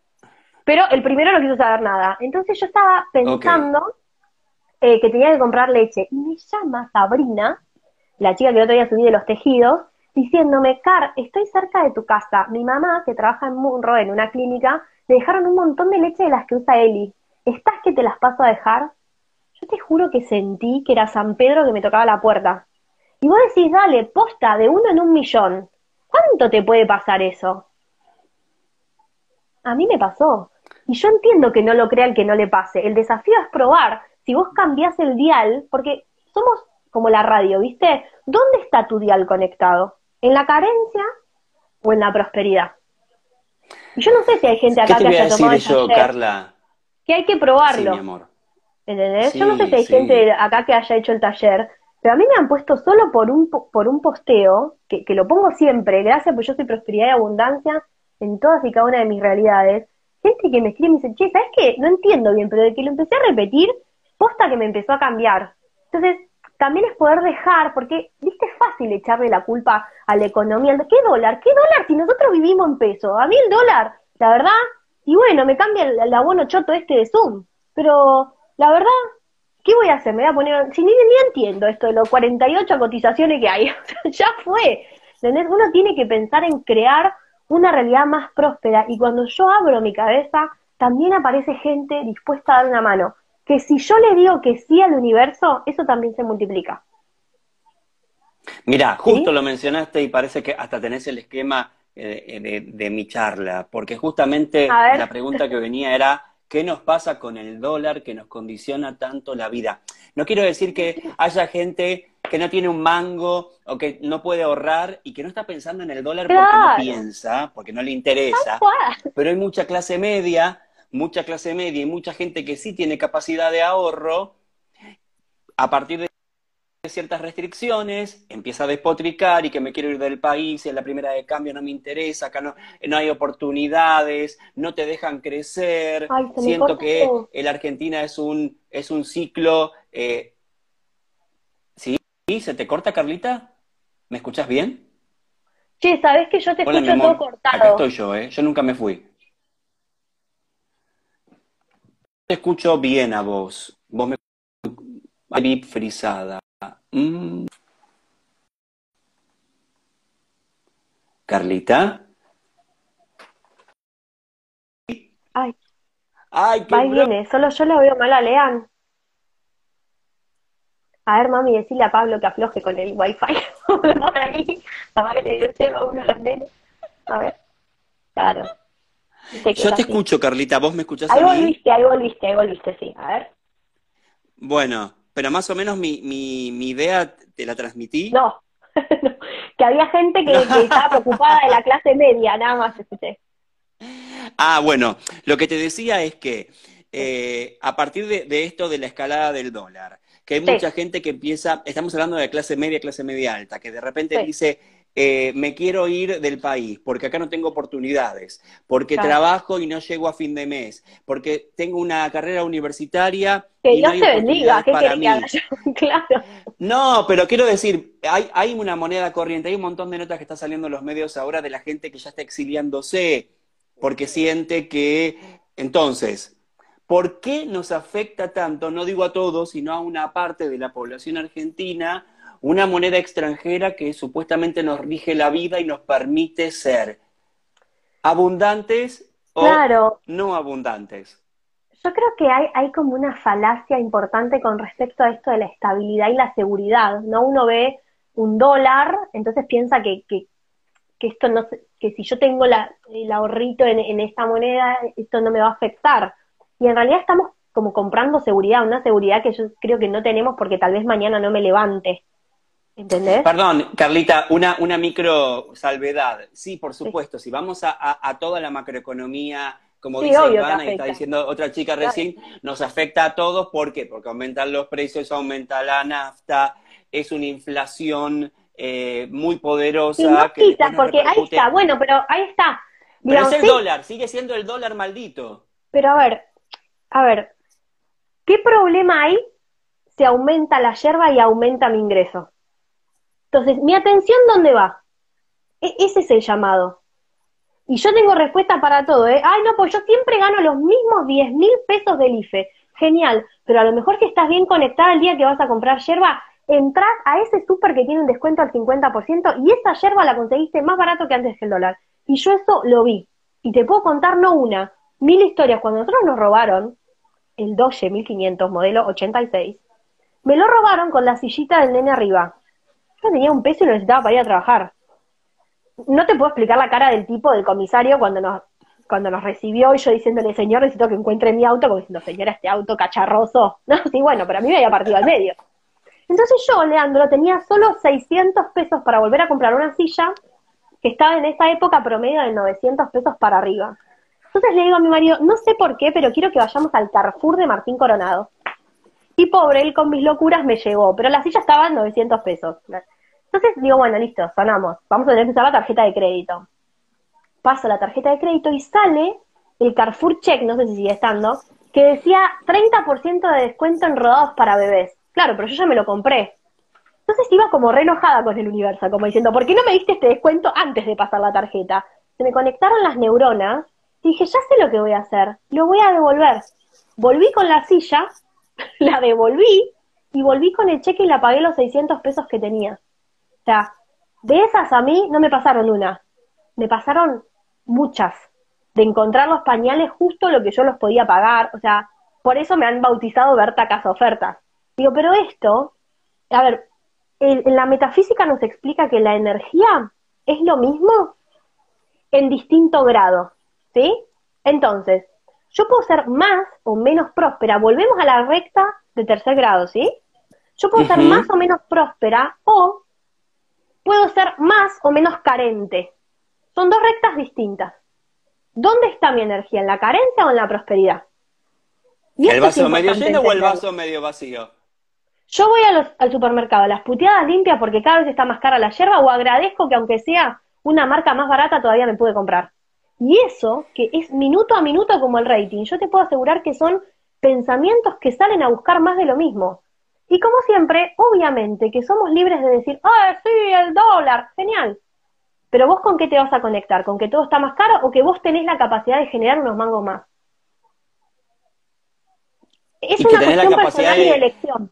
Pero el primero no quiso saber nada. Entonces yo estaba pensando eh, que tenía que comprar leche. Y me llama Sabrina, la chica que el otro día subí de los tejidos, diciéndome, Car, estoy cerca de tu casa. Mi mamá, que trabaja en Munro, en una clínica, le dejaron un montón de leche de las que usa Eli. ¿Estás que te las paso a dejar? Yo te juro que sentí que era San Pedro que me tocaba la puerta. Y vos decís, dale, posta de uno en un millón. ¿Cuánto te puede pasar eso? A mí me pasó. Y yo entiendo que no lo crea el que no le pase. El desafío es probar. Si vos cambiás el dial, porque somos como la radio, ¿viste? ¿Dónde está tu dial conectado? ¿En la carencia o en la prosperidad? Yo no sé si hay gente acá que haya tomado eso, Carla? Que hay que probarlo. mi amor. ¿Entendés? Yo no sé si hay gente acá que haya hecho el taller, pero a mí me han puesto solo por un, por un posteo, que, que lo pongo siempre, gracias, pues yo soy prosperidad y abundancia en todas y cada una de mis realidades. Gente que me escribe y me dice, che, ¿sabes qué? No entiendo bien, pero de que lo empecé a repetir, posta que me empezó a cambiar. Entonces, también es poder dejar, porque, viste, es fácil echarle la culpa a la economía. ¿Qué dólar? ¿Qué dólar si nosotros vivimos en peso? A mí el dólar, la verdad, y bueno, me cambia el, el abono choto este de Zoom, pero la verdad, ¿qué voy a hacer? Me voy a poner, si ni, ni entiendo esto de los 48 cotizaciones que hay, <laughs> ya fue. ¿Entendés? Uno tiene que pensar en crear una realidad más próspera y cuando yo abro mi cabeza, también aparece gente dispuesta a dar una mano. Que si yo le digo que sí al universo, eso también se multiplica. Mira, justo lo mencionaste y parece que hasta tenés el esquema eh, de, de mi charla, porque justamente la pregunta que venía era, ¿Qué nos pasa con el dólar que nos condiciona tanto la vida? No quiero decir que haya gente que no tiene un mango o que no puede ahorrar y que no está pensando en el dólar porque no piensa, porque no le interesa. Pero hay mucha clase media, mucha clase media y mucha gente que sí tiene capacidad de ahorro a partir de ciertas restricciones, empieza a despotricar y que me quiero ir del país y en la primera de cambio no me interesa, acá no, no hay oportunidades, no te dejan crecer, siento que el Argentina es un, es un ciclo... Eh... ¿Sí? ¿Se te corta, Carlita? ¿Me escuchas bien? Sí, sabes que yo te escucho todo cortado. Acá estoy yo, ¿eh? Yo nunca me fui. Te escucho bien a vos. Vos me frisada. Mm. Carlita. Ay. Ay, qué Ahí viene, solo yo lo veo mal a Lean. A ver, mami, decirle a Pablo que afloje con el wifi. <laughs> ahí, que le dio a uno de los nenes. A ver, claro. Yo te escucho, Carlita, ¿vos me escuchás ahí a mí? volviste, ahí volviste, ahí volviste, sí. A ver. Bueno, pero más o menos mi, mi, mi idea te la transmití. No, <laughs> que había gente que, estaba <laughs> preocupada de la clase media, nada más escuché. Ah, bueno, lo que te decía es que eh, a partir de, esto de la escalada del dólar, que hay mucha gente que empieza, estamos hablando de clase media, clase media alta, que de repente dice, eh, me quiero ir del país, porque acá no tengo oportunidades, porque Claro. trabajo y no llego a fin de mes, porque tengo una carrera universitaria Que no Dios hay te bendiga, oportunidades ¿qué para mí. que <laughs> claro. No, pero quiero decir, hay, hay una moneda corriente, hay un montón de notas que está saliendo en los medios ahora de la gente que ya está exiliándose, porque siente que, entonces, ¿por qué nos afecta tanto, no digo a todos, sino a una parte de la población argentina, una moneda extranjera que supuestamente nos rige la vida y nos permite ser abundantes o Claro, no abundantes? yo creo que hay, hay como una falacia importante con respecto a esto de la estabilidad y la seguridad, ¿no? Uno ve un dólar, entonces piensa que, que, que esto no que si yo tengo la, el ahorrito en, en esta moneda, esto no me va a afectar. Y en realidad estamos como comprando seguridad, una seguridad que yo creo que no tenemos porque tal vez mañana no me levante. ¿Entendés? Perdón, Carlita, una, una micro salvedad. Sí, por supuesto, si vamos a, a- a toda la macroeconomía, como Sí, dice obvio Ivana y está diciendo otra chica recién, nos afecta a todos. ¿Por qué? Porque aumentan los precios, aumenta la nafta, es una inflación eh, muy Y poderosa. no que nos porque ahí está, bueno, pero ahí está. Pero es el sí, dólar, sigue siendo el dólar maldito. Pero a ver, a ver, ¿qué problema hay si aumenta la yerba y aumenta mi ingreso? Entonces, mi atención, ¿dónde va? E- ese es el llamado. Y yo tengo respuesta para todo, ¿eh? Ay, no, pues yo siempre gano los mismos 10 mil pesos del IFE. Genial, pero a lo mejor que estás bien conectada el día que vas a comprar yerba, entras a ese súper que tiene un descuento al 50% y esa yerba la conseguiste más barato que antes que el dólar. Y yo eso lo vi. Y te puedo contar no una, mil historias. Cuando nosotros nos robaron el Doge 1500 modelo 86, me lo robaron con la sillita del nene arriba. Yo tenía un peso y lo necesitaba para ir a trabajar. No te puedo explicar la cara del tipo, del comisario, cuando nos, cuando nos recibió y yo diciéndole, señor, necesito que encuentre mi auto, como diciendo, señora, este auto cacharroso. <laughs> No, sí, bueno, pero a mí me había partido al medio. Entonces yo, Leandro, tenía solo 600 pesos para volver a comprar una silla que estaba en esa época promedio de 900 pesos para arriba. Entonces le digo a mi marido, no sé por qué, pero quiero que vayamos al Carrefour de Martín Coronado. Y pobre, él con mis locuras me llevó, pero la silla estaba en 900 pesos. Entonces digo, bueno, listo, sonamos. Vamos a tener que usar la tarjeta de crédito. Paso la tarjeta de crédito y sale el Carrefour Check, no sé si sigue estando, que decía 30% de descuento en rodados para bebés. Claro, pero yo ya me lo compré. Entonces iba como re enojada con el universo, como diciendo, ¿por qué no me diste este descuento antes de pasar la tarjeta? Se me conectaron las neuronas y dije, ya sé lo que voy a hacer, lo voy a devolver. Volví con la silla, <laughs> la devolví y volví con el cheque y la pagué los 600 pesos que tenía. O sea, de esas a mí no me pasaron una, me pasaron muchas. De encontrar los pañales justo lo que yo los podía pagar. O sea, por eso me han bautizado Berta Casa Ofertas. Digo, pero esto, a ver, en, la metafísica nos explica que la energía es lo mismo en distinto grado, ¿sí? Entonces, yo puedo ser más o menos próspera, volvemos a la recta de tercer grado, ¿sí? Yo puedo ser más o menos próspera o puedo ser más o menos carente. Son dos rectas distintas. ¿Dónde está mi energía? ¿En la carencia o en la prosperidad? Y ¿El vaso medio lleno o el vaso medio vacío? Yo voy a los- al supermercado, a las puteadas limpias porque cada vez está más cara la yerba o agradezco que aunque sea una marca más barata todavía me pude comprar. Y eso, que es minuto a minuto como el rating, yo te puedo asegurar que son pensamientos que salen a buscar más de lo mismo. Y como siempre, obviamente que somos libres de decir, ah, sí, el dólar, genial. Pero vos con qué te vas a conectar, con que todo está más caro o que vos tenés la capacidad de generar unos mangos más. Es Y una cuestión personal y de elección.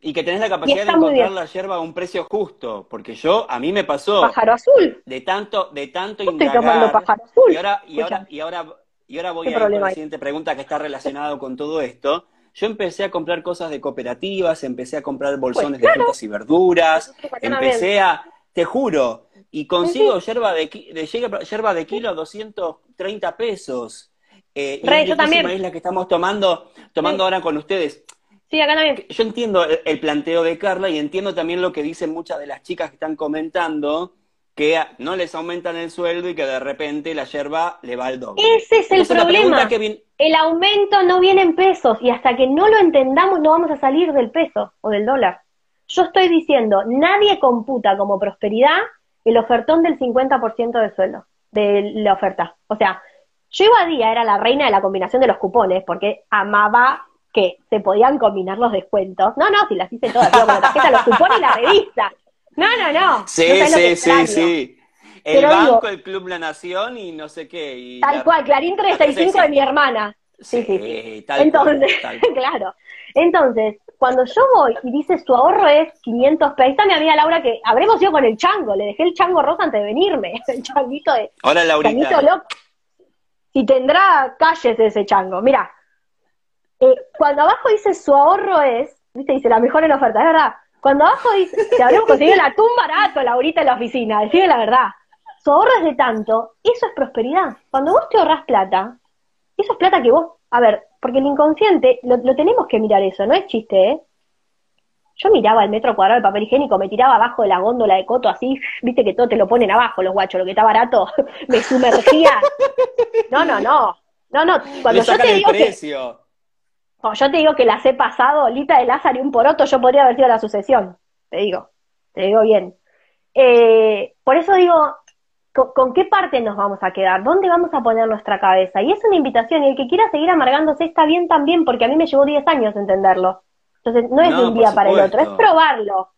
Y que tenés la capacidad de encontrar la yerba a un precio justo, porque yo, a mí me pasó Pájaro azul. de tanto, de tanto indagar, pájaro azul. y ahora, y ahora, y ahora, y ahora voy ¿Qué a ir con problema la siguiente pregunta que está relacionado con todo esto. Yo empecé a comprar cosas de cooperativas, empecé a comprar bolsones de frutas y verduras, empecé a, te juro, y consigo yerba de, qui- de yerba yerba de kilo a 230 pesos. Eh, y Re, es yo también. es la que estamos tomando, tomando Sí. ahora con ustedes. Sí, acá también. Yo entiendo el, el planteo de Carla y entiendo también lo que dicen muchas de las chicas que están comentando, que no les aumentan el sueldo y que de repente la yerba le va al doble. Ese es el Entonces, problema. pregunta que viene- El aumento no viene en pesos y hasta que no lo entendamos no vamos a salir del peso o del dólar. Yo estoy diciendo, nadie computa como prosperidad el ofertón del 50% del sueldo, de la oferta. O sea, yo iba a día, era la reina de la combinación de los cupones, porque amaba que se podían combinar los descuentos. No, no, si las hice todas, con la tarjeta, los cupones y la revista. No, no, no. Sí, sí, sí, sí. El banco, el Club La Nación y no sé qué. tal cual, Clarín 35 de mi hermana. Sí, sí, sí. Entonces, <laughs> claro. Entonces, cuando yo voy y dice su ahorro es 500 pesos, está mi amiga Laura que habremos ido con el chango, le dejé el chango rosa antes de venirme, <laughs> el changuito de... Hola, Laurita. Y tendrá calles ese chango. Mira, eh, cuando abajo dice su ahorro es, viste, dice la mejor en oferta, es verdad. Cuando abajo dice, te habremos conseguido el atún barato, Laurita, en la oficina, decime la verdad. Su ahorro es de tanto, eso es prosperidad. Cuando vos te ahorras plata, eso es plata que vos, a ver, porque el inconsciente, lo, tenemos que mirar eso, no es chiste, ¿eh? Yo miraba el metro cuadrado de papel higiénico, me tiraba abajo de la góndola de coto así, viste que todo te lo ponen abajo los guachos, lo que está barato, <laughs> me sumergía. No, no, no. No, no, cuando yo te digo precio. que yo te digo que las he pasado, Lita de Lázaro y un poroto, yo podría haber sido la sucesión. Te digo, te digo bien. Eh, por eso digo, ¿con, qué parte nos vamos a quedar? ¿Dónde vamos a poner nuestra cabeza? Y es una invitación, y el que quiera seguir amargándose está bien también, porque a mí me llevó 10 años entenderlo. Entonces, no es de un día para el otro, es probarlo.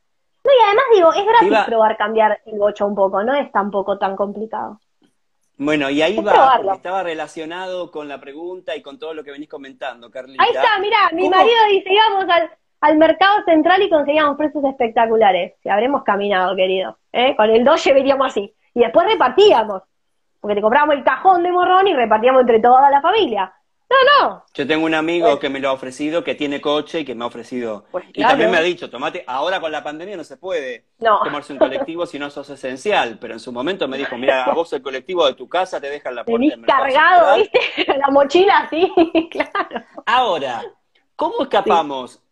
No, y además digo, es gratis probar cambiar el bocho un poco, no es tampoco tan complicado. Bueno, y ahí va, estaba relacionado con la pregunta y con todo lo que venís comentando, Carlita. Ahí está, mira, mi marido dice, íbamos al, al mercado central y conseguíamos precios espectaculares. Si habremos caminado, querido. ¿eh? Con el doge veríamos así. Y después repartíamos. Porque te comprábamos el cajón de morrón y repartíamos entre toda la familia. No, no. Yo tengo un amigo pues que me lo ha ofrecido, que tiene coche y que me ha ofrecido. Pues y también me ha dicho, tomate, ahora con la pandemia no se puede tomarse un colectivo si no sos esencial. Pero en su momento me dijo, mira, a vos el colectivo de tu casa te deja en la puerta. Venís cargado, ¿viste? <laughs> La mochila así, <laughs> claro. Ahora, ¿cómo escapamos,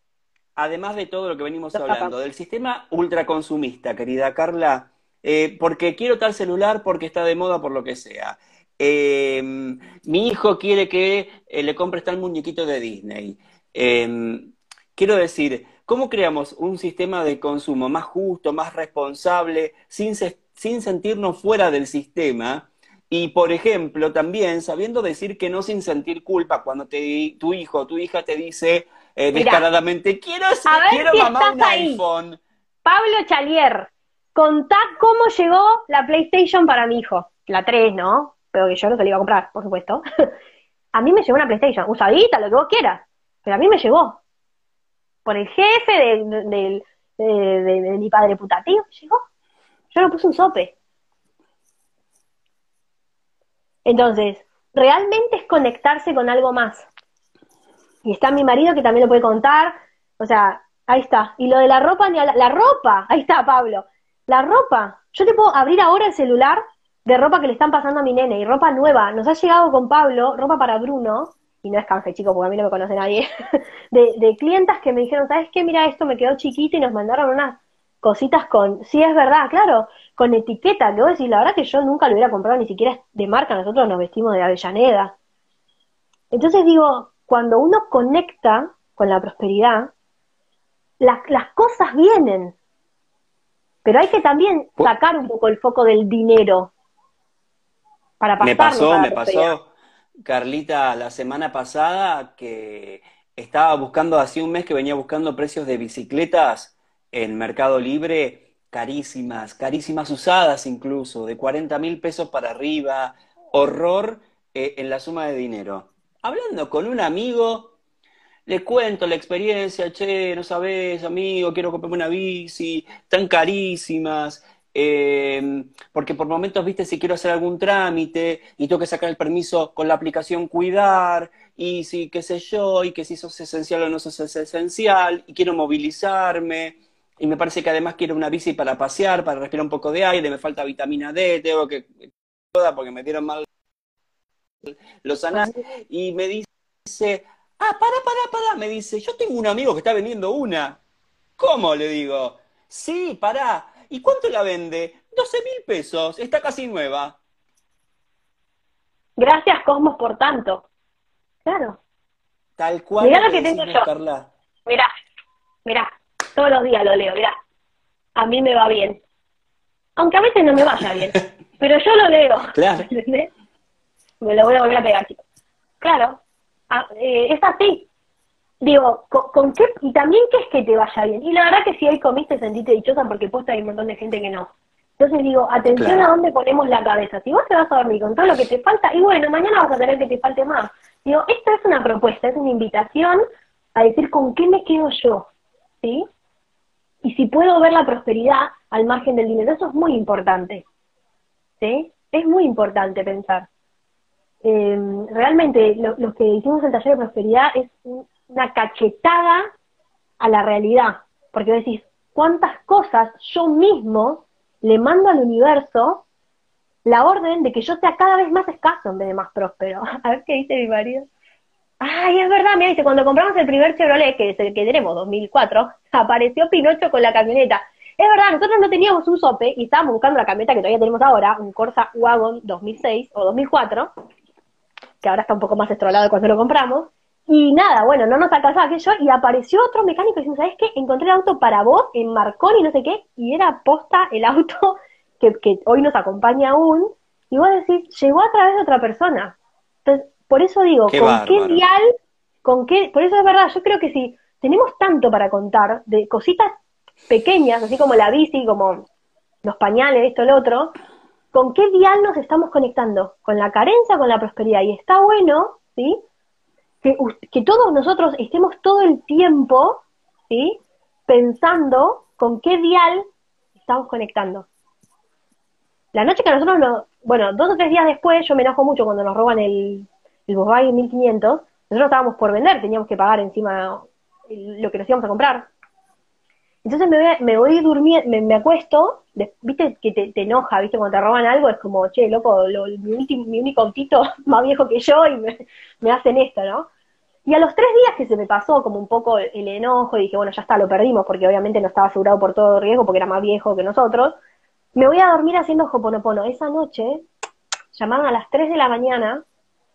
además de todo lo que venimos hablando, del sistema ultraconsumista, querida Carla? Eh, porque quiero tal celular porque está de moda por lo que sea. Em, mi hijo quiere que eh, le compres tal muñequito de Disney. Em, quiero decir, ¿cómo creamos un sistema de consumo más justo, más responsable, sin, sin sentirnos fuera del sistema? Y, por ejemplo, también sabiendo decir que no sin sentir culpa cuando te, tu hijo o tu hija te dice eh, descaradamente, quiero, quiero mamá un iPhone. Pablo Chalier, contá cómo llegó la PlayStation para mi hijo. La 3, ¿no? Pero que yo no se la iba a comprar, por supuesto. <laughs> a mí me llegó una PlayStation, usadita, lo que vos quieras, pero a mí me llegó. Por el jefe de, de, mi padre putativo, llegó. Yo no puse un sope. Entonces, realmente es conectarse con algo más. Y está mi marido que también lo puede contar. O sea, ahí está. Y lo de la ropa, ni la ropa, ahí está Pablo. La ropa. Yo te puedo abrir ahora el celular de ropa que le están pasando a mi nene y ropa nueva. Nos ha llegado con Pablo, ropa para Bruno, y no es canje, chico, porque a mí no me conoce nadie, <laughs> de, de clientas que me dijeron, ¿sabes qué? Mira, esto me quedó chiquito y nos mandaron unas cositas con, sí es verdad, claro, con etiqueta, que vos decís, la verdad que yo nunca lo hubiera comprado ni siquiera de marca, nosotros nos vestimos de Avellaneda. Entonces digo, cuando uno conecta con la prosperidad, las cosas vienen. Pero hay que también sacar un poco el foco del dinero me pasó, me pasó, Carlita, la semana pasada que estaba buscando, hace un mes que venía buscando precios de bicicletas en Mercado Libre, carísimas, carísimas usadas incluso, de 40 mil pesos para arriba, horror eh, en la suma de dinero. Hablando con un amigo, le cuento la experiencia, che, no sabes, amigo, quiero comprarme una bici, tan carísimas, eh, porque por momentos, viste, si quiero hacer algún trámite y tengo que sacar el permiso con la aplicación Cuidar, y si, qué sé yo, y que si sos esencial o no sos esencial, y quiero movilizarme, y me parece que además quiero una bici para pasear, para respirar un poco de aire, me falta vitamina D, tengo que toda porque me dieron mal los análisis, y me dice, ah, para, para, para, me dice, yo tengo un amigo que está vendiendo una. ¿Cómo? Le digo, sí, pará, ¿Y cuánto la vende? 12 mil pesos, está casi nueva. Gracias, Cosmos, por tanto. Claro. Tal cual. Mirá lo que tengo yo. Carla. Mirá, mirá, todos los días lo leo, mirá. A mí me va bien. Aunque a veces no me vaya bien, <laughs> pero yo lo leo. Claro. ¿entendés? Me lo voy a volver a pegar, chicos. Claro, Ah, eh, es así. Digo, ¿con, con qué? Y también, ¿qué es que te vaya bien? Y la verdad que si hoy comiste, sentiste dichosa porque posta hay un montón de gente que no. Entonces digo, atención Claro. a dónde ponemos la cabeza. Si vos te vas a dormir con todo lo que te falta, y bueno, mañana vas a tener que te falte más. Digo, esto es una propuesta, es una invitación a decir con qué me quedo yo, ¿sí? Y si puedo ver la prosperidad al margen del dinero, eso es muy importante, ¿sí? Es muy importante pensar. Eh, realmente, lo, lo que hicimos en el taller de prosperidad es un- una cachetada a la realidad, porque decís, ¿cuántas cosas yo mismo le mando al universo la orden de que yo sea cada vez más escaso en vez de más próspero? <laughs> A ver qué dice mi marido. Ay, es verdad, mira, dice, cuando compramos el primer Chevrolet, que es el que tenemos, 2004, <laughs> apareció Pinocho con la camioneta. Es verdad, nosotros no teníamos un sope y estábamos buscando la camioneta que todavía tenemos ahora, un Corsa Wagon 2006 o 2004, que ahora está un poco más estrolado cuando lo compramos. Y nada, bueno, no nos alcanzaba aquello y apareció otro mecánico y dice, ¿sabes qué? Encontré el auto para vos en Marconi y no sé qué, y era posta el auto <laughs> que, que hoy nos acompaña aún, y vos decís, llegó a través de otra persona. Entonces, por eso digo, Qué ¿con bárbaro. qué dial, con qué, por eso es verdad, yo creo que si tenemos tanto para contar de cositas pequeñas, así como la bici, como los pañales, esto, lo otro, ¿con qué dial nos estamos conectando? ¿Con la carencia o con la prosperidad? Y está bueno, ¿sí? Que, que todos nosotros estemos todo el tiempo, ¿sí? Pensando con qué dial estamos conectando. La noche que nosotros nos, bueno, dos o tres días después, yo me enojo mucho cuando nos roban el, el Volkswagen 1500, nosotros estábamos por vender, teníamos que pagar encima lo que nos íbamos a comprar. Entonces me voy, me voy durmiendo, me, me acuesto, viste que te, enoja, viste, cuando te roban algo, es como, che, loco, lo- mi, último, mi único autito <laughs> más viejo que yo y me hacen esto, ¿no? Y a los tres días que se me pasó como un poco el, enojo y dije, bueno, ya está, lo perdimos porque obviamente no estaba asegurado por todo riesgo porque era más viejo que nosotros, me voy a dormir haciendo hoponopono. Esa noche llamaron a las 3 de la mañana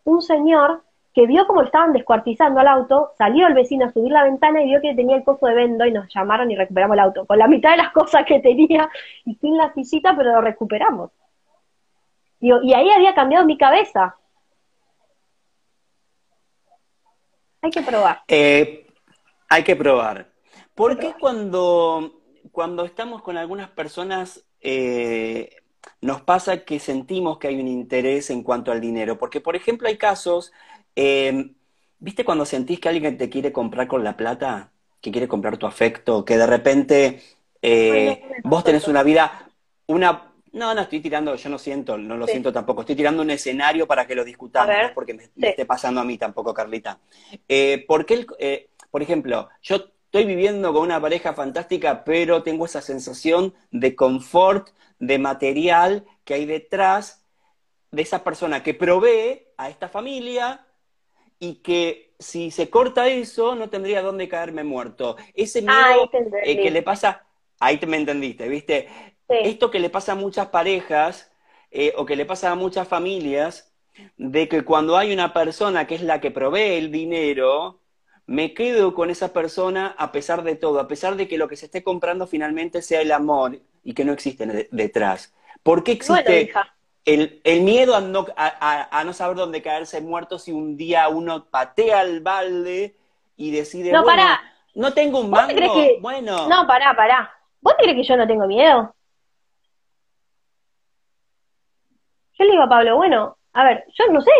un señor que vio cómo estaban descuartizando al auto, salió el vecino a subir la ventana y vio que tenía el coso de vendo y nos llamaron y recuperamos el auto, con la mitad de las <laughs> cosas que tenía y sin la sillita, pero lo recuperamos. Y ahí había cambiado mi cabeza. Hay que probar. Eh, hay que probar. ¿Por qué cuando, cuando estamos con algunas personas eh, nos pasa que sentimos que hay un interés en cuanto al dinero? Porque, por ejemplo, hay casos, eh, ¿viste cuando sentís que alguien te quiere comprar con la plata? Que quiere comprar tu afecto, que de repente eh, vos tenés una vida, una... No, no estoy tirando, yo no siento, no lo Sí. siento tampoco, estoy tirando un escenario para que lo discutamos, no porque me, esté pasando a mí tampoco, Carlita. Eh, porque, el- eh, por ejemplo, yo estoy viviendo con una pareja fantástica, pero tengo esa sensación de confort, de material que hay detrás de esa persona que provee a esta familia y que si se corta eso no tendría dónde caerme muerto. Ese miedo entendí. eh, que le pasa, ahí te me entendiste, ¿viste? Sí. Esto que le pasa a muchas parejas eh, o que le pasa a muchas familias, de que cuando hay una persona que es la que provee el dinero, me quedo con esa persona a pesar de todo, a pesar de que lo que se esté comprando finalmente sea el amor y que no existe de- detrás. ¿Por qué Bueno, existe hija. el, el miedo a no, a, a- a no saber dónde caerse muerto si un día uno patea el balde y decide, No, bueno, pará. no tengo un ¿Vos te mango, que- bueno, No, pará, pará. ¿Vos te crees que yo no tengo miedo? Yo le digo a Pablo, bueno, a ver, yo no sé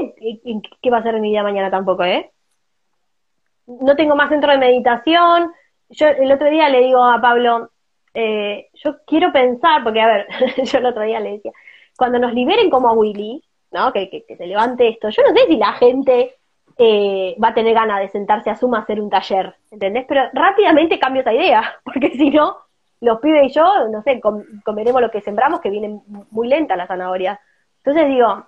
qué, va a ser mi vida mañana tampoco, ¿eh? No tengo más centro de meditación. Yo el otro día le digo a Pablo, eh, yo quiero pensar, porque a ver, <laughs> yo el otro día le decía, cuando nos liberen como a Willy, ¿no? Que, que, se levante esto, yo no sé si la gente eh, va a tener ganas de sentarse a Suma a hacer un taller, ¿entendés? Pero rápidamente cambio esa idea, <laughs> porque si no, los pibes y yo, no sé, com- comeremos lo que sembramos, que vienen muy lenta la zanahoria. Entonces digo,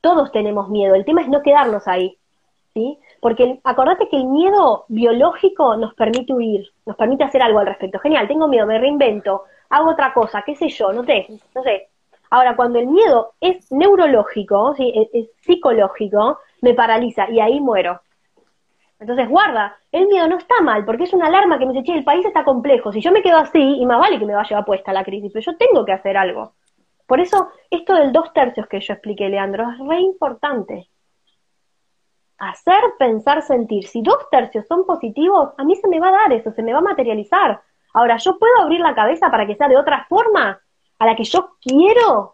todos tenemos miedo, el tema es no quedarnos ahí, ¿sí? Porque acordate que el miedo biológico nos permite huir, nos permite hacer algo al respecto. Genial, tengo miedo, me reinvento, hago otra cosa, qué sé yo, no sé, no sé. Ahora, cuando el miedo es neurológico, ¿sí? es, es psicológico, me paraliza y ahí muero. Entonces, guarda, el miedo no está mal, porque es una alarma que me dice, che, el país está complejo. Si yo me quedo así, y más vale que me vaya a puesta la crisis, pero yo tengo que hacer algo. Por eso, esto del dos tercios que yo expliqué, Leandro, es re importante. Hacer, pensar, sentir. Si dos tercios son positivos, a mí se me va a dar eso, se me va a materializar. Ahora, ¿yo puedo abrir la cabeza para que sea de otra forma a la que yo quiero?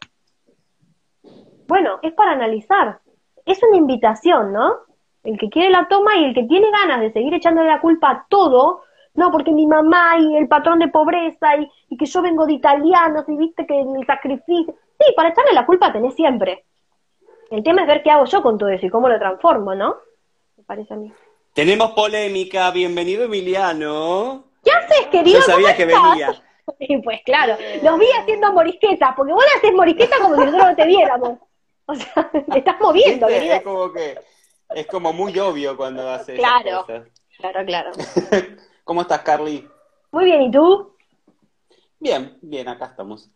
Bueno, es para analizar. Es una invitación, ¿no? El que quiere la toma y el que tiene ganas de seguir echándole la culpa a todo, no, porque mi mamá y el patrón de pobreza y, que yo vengo de italianos y viste que el sacrificio. Sí, para echarle la culpa tenés siempre. El tema es ver qué hago yo con todo eso y cómo lo transformo, ¿no? Me parece a mí. Tenemos polémica, bienvenido Emiliano. ¿Qué haces, querido? Yo sabía que venía. <laughs> pues claro, los vi haciendo morisqueta, porque vos haces morisqueta como si nosotros no te viéramos. O sea, <laughs> te estás moviendo, querido. Es como que, es como muy obvio cuando haces Claro, claro, claro. <laughs> ¿Cómo estás, Carly? Muy bien, ¿y tú? Bien, bien, acá estamos.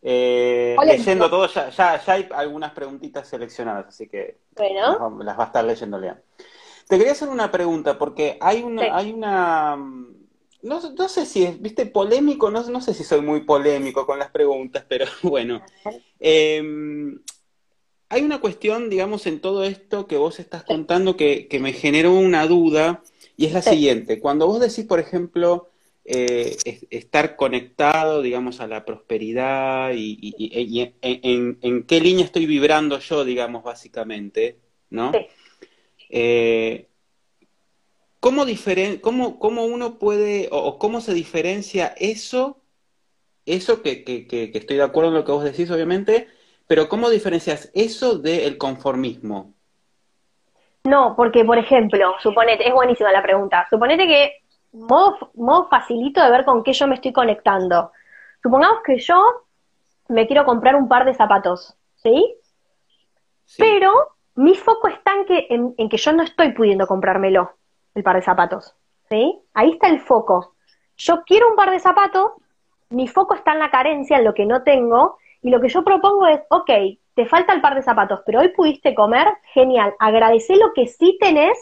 Eh, leyendo todo, ya, ya, hay algunas preguntitas seleccionadas, así que bueno. las, va a estar leyendo Lea. Te quería hacer una pregunta, porque hay una, hay una no, no, sé si es, viste, polémico, no, no sé si soy muy polémico con las preguntas, pero <laughs> bueno. Em, hay una cuestión, digamos, en todo esto que vos estás contando que, que me generó una duda, y es la siguiente. Cuando vos decís, por ejemplo, eh, estar conectado, digamos, a la prosperidad y, en, qué línea estoy vibrando yo, digamos, básicamente, ¿no? Eh, ¿cómo, cómo, cómo, uno puede, o, cómo se diferencia eso, eso que, que, que, estoy de acuerdo en lo que vos decís, obviamente, pero cómo diferencias eso del conformismo? No, porque, por ejemplo, suponete, es buenísima la pregunta, suponete que, modo, modo facilito de ver con qué yo me estoy conectando. Supongamos que yo me quiero comprar un par de zapatos, ¿sí? Pero mi foco está en que, en que yo no estoy pudiendo comprármelo el par de zapatos. ¿Sí? Ahí está el foco. Yo quiero un par de zapatos, mi foco está en la carencia, en lo que no tengo, y lo que yo propongo es, ok, te falta el par de zapatos, pero hoy pudiste comer, genial, agradece lo que sí tenés,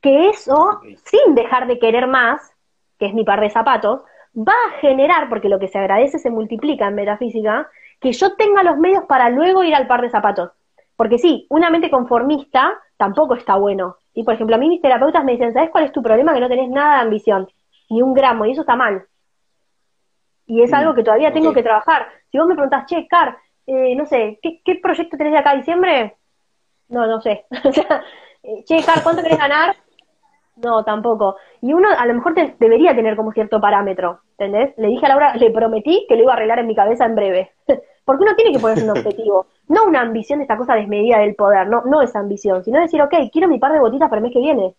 que eso, sin dejar de querer más, que es mi par de zapatos, va a generar, porque lo que se agradece se multiplica en metafísica, que yo tenga los medios para luego ir al par de zapatos. Porque sí, una mente conformista tampoco está bueno. Y por ejemplo, a mí mis terapeutas me dicen, ¿sabes cuál es tu problema? Que no tenés nada de ambición, ni un gramo, y eso está mal. Y es algo que todavía tengo que trabajar. Si vos me preguntás, che, Car, eh, no sé, ¿qué, ¿qué, proyecto tenés de acá a diciembre? No, no sé. <laughs> o sea, eh, che, Car, ¿cuánto querés ganar? No, tampoco. Y uno a lo mejor debería tener como cierto parámetro, ¿entendés? Le dije a Laura, le prometí que lo iba a arreglar en mi cabeza en breve. <laughs> Porque uno tiene que ponerse un objetivo no una ambición de esta cosa desmedida del poder, no, no esa ambición, sino decir, ok, quiero mi par de botitas para el mes que viene.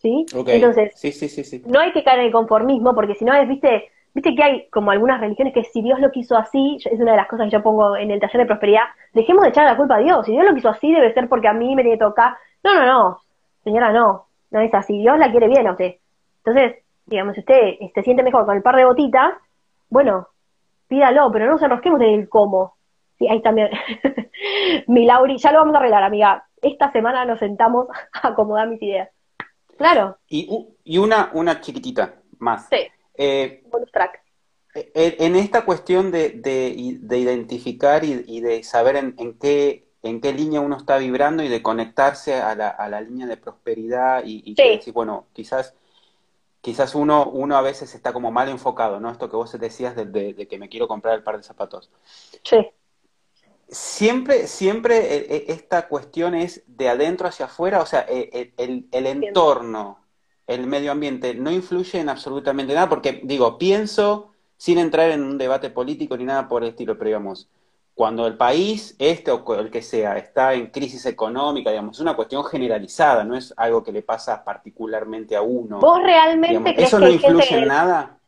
¿Sí? Entonces, sí, sí, sí, no hay que caer en el conformismo, porque si no es, viste, viste que hay como algunas religiones que si Dios lo quiso así, es una de las cosas que yo pongo en el taller de prosperidad, dejemos de echar la culpa a Dios, si Dios lo quiso así debe ser porque a mí me tiene que tocar. No, no, no, señora, no, no es así, Dios la quiere bien a usted. Entonces, digamos, si usted se siente mejor con el par de botitas, bueno, pídalo, pero no se enrosquemos en el cómo, Sí, ahí también. <laughs> Mi Lauri, ya lo vamos a arreglar, amiga. Esta semana nos sentamos a acomodar mis ideas. Claro. Y, y una, una chiquitita más. Sí. Eh, Bonus track. Eh, en esta cuestión de, de, de identificar y, y, de saber en, en, qué, en qué línea uno está vibrando y de conectarse a la, a la línea de prosperidad y, y decir, bueno, quizás quizás uno, uno a veces está como mal enfocado, ¿no? Esto que vos decías de, de, de, que me quiero comprar el par de zapatos. Sí. Siempre, siempre eh, esta cuestión es de adentro hacia afuera, o sea, el, el, entorno, el medio ambiente, no influye en absolutamente nada, porque digo, pienso, sin entrar en un debate político ni nada por el estilo, pero digamos, cuando el país, este o el que sea, está en crisis económica, digamos, es una cuestión generalizada, no es algo que le pasa particularmente a uno. ¿Vos realmente crees ¿Eso que no influye en nada?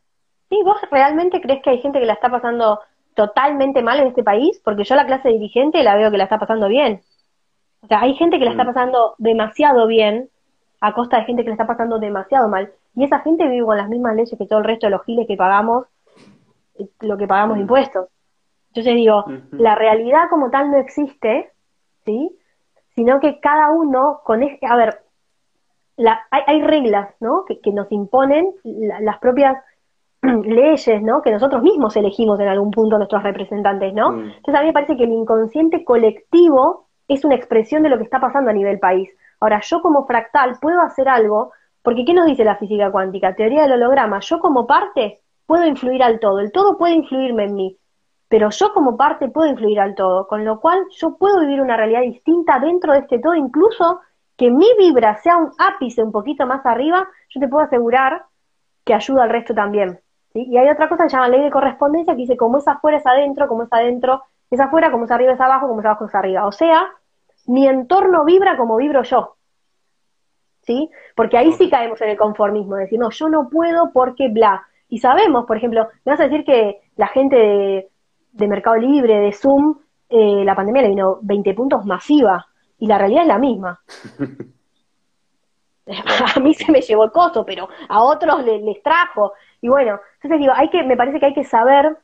Sí, ¿vos realmente crees que hay gente que la está pasando totalmente mal en este país, porque yo la clase dirigente la veo que la está pasando bien. O sea, hay gente que la está mm. pasando demasiado bien a costa de gente que la está pasando demasiado mal. Y esa gente vive con las mismas leyes que todo el resto de los giles que pagamos, eh, lo que pagamos de mm. impuestos. Entonces digo, la realidad como tal no existe, ¿sí? Sino que cada uno con este, a ver, hay, reglas, ¿no? Que, nos imponen las propias <clears throat> leyes, ¿no? Que nosotros mismos elegimos en algún punto nuestros representantes, ¿no? Mm. Entonces a mí me parece que el inconsciente colectivo es una expresión de lo que está pasando a nivel país. Ahora, yo como fractal puedo hacer algo, porque ¿qué nos dice la física cuántica? Teoría del holograma. Yo como parte puedo influir al todo, el todo puede influirme en mí, pero yo como parte puedo influir al todo, con lo cual yo puedo vivir una realidad distinta dentro de este todo, incluso que mi vibra sea un ápice un poquito más arriba, yo te puedo asegurar que ayuda al resto también. Y hay otra cosa que se llama ley de correspondencia, que dice como es afuera es adentro, como es adentro es afuera, como es arriba es abajo, como es abajo es arriba. O sea, mi entorno vibra como vibro yo. ¿Sí? Porque ahí sí caemos en el conformismo, decir, no, yo no puedo porque bla. Y sabemos, por ejemplo, me vas a decir que la gente de, Mercado Libre, de Zoom, eh, la pandemia le vino 20 puntos masiva, y la realidad es la misma. <laughs> a mí se me llevó el costo, pero a otros les, trajo. Y bueno, entonces digo, hay que, me parece que hay que saber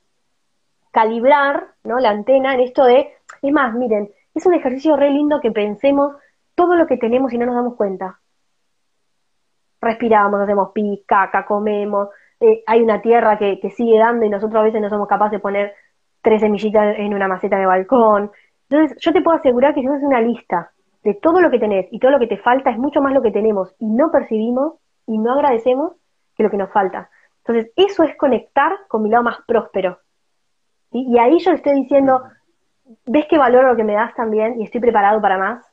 calibrar ¿no? la antena en esto de, es más, miren, es un ejercicio re lindo que pensemos todo lo que tenemos y no nos damos cuenta. Respiramos, hacemos pis, caca, comemos, eh, hay una tierra que, sigue dando y nosotros a veces no somos capaces de poner tres semillitas en una maceta de balcón. Entonces, yo te puedo asegurar que si haces una lista de todo lo que tenés y todo lo que te falta, es mucho más lo que tenemos y no percibimos y no agradecemos que lo que nos falta. Entonces, eso es conectar con mi lado más próspero. Y ahí yo estoy diciendo, ¿ves que valoro lo que me das también y estoy preparado para más?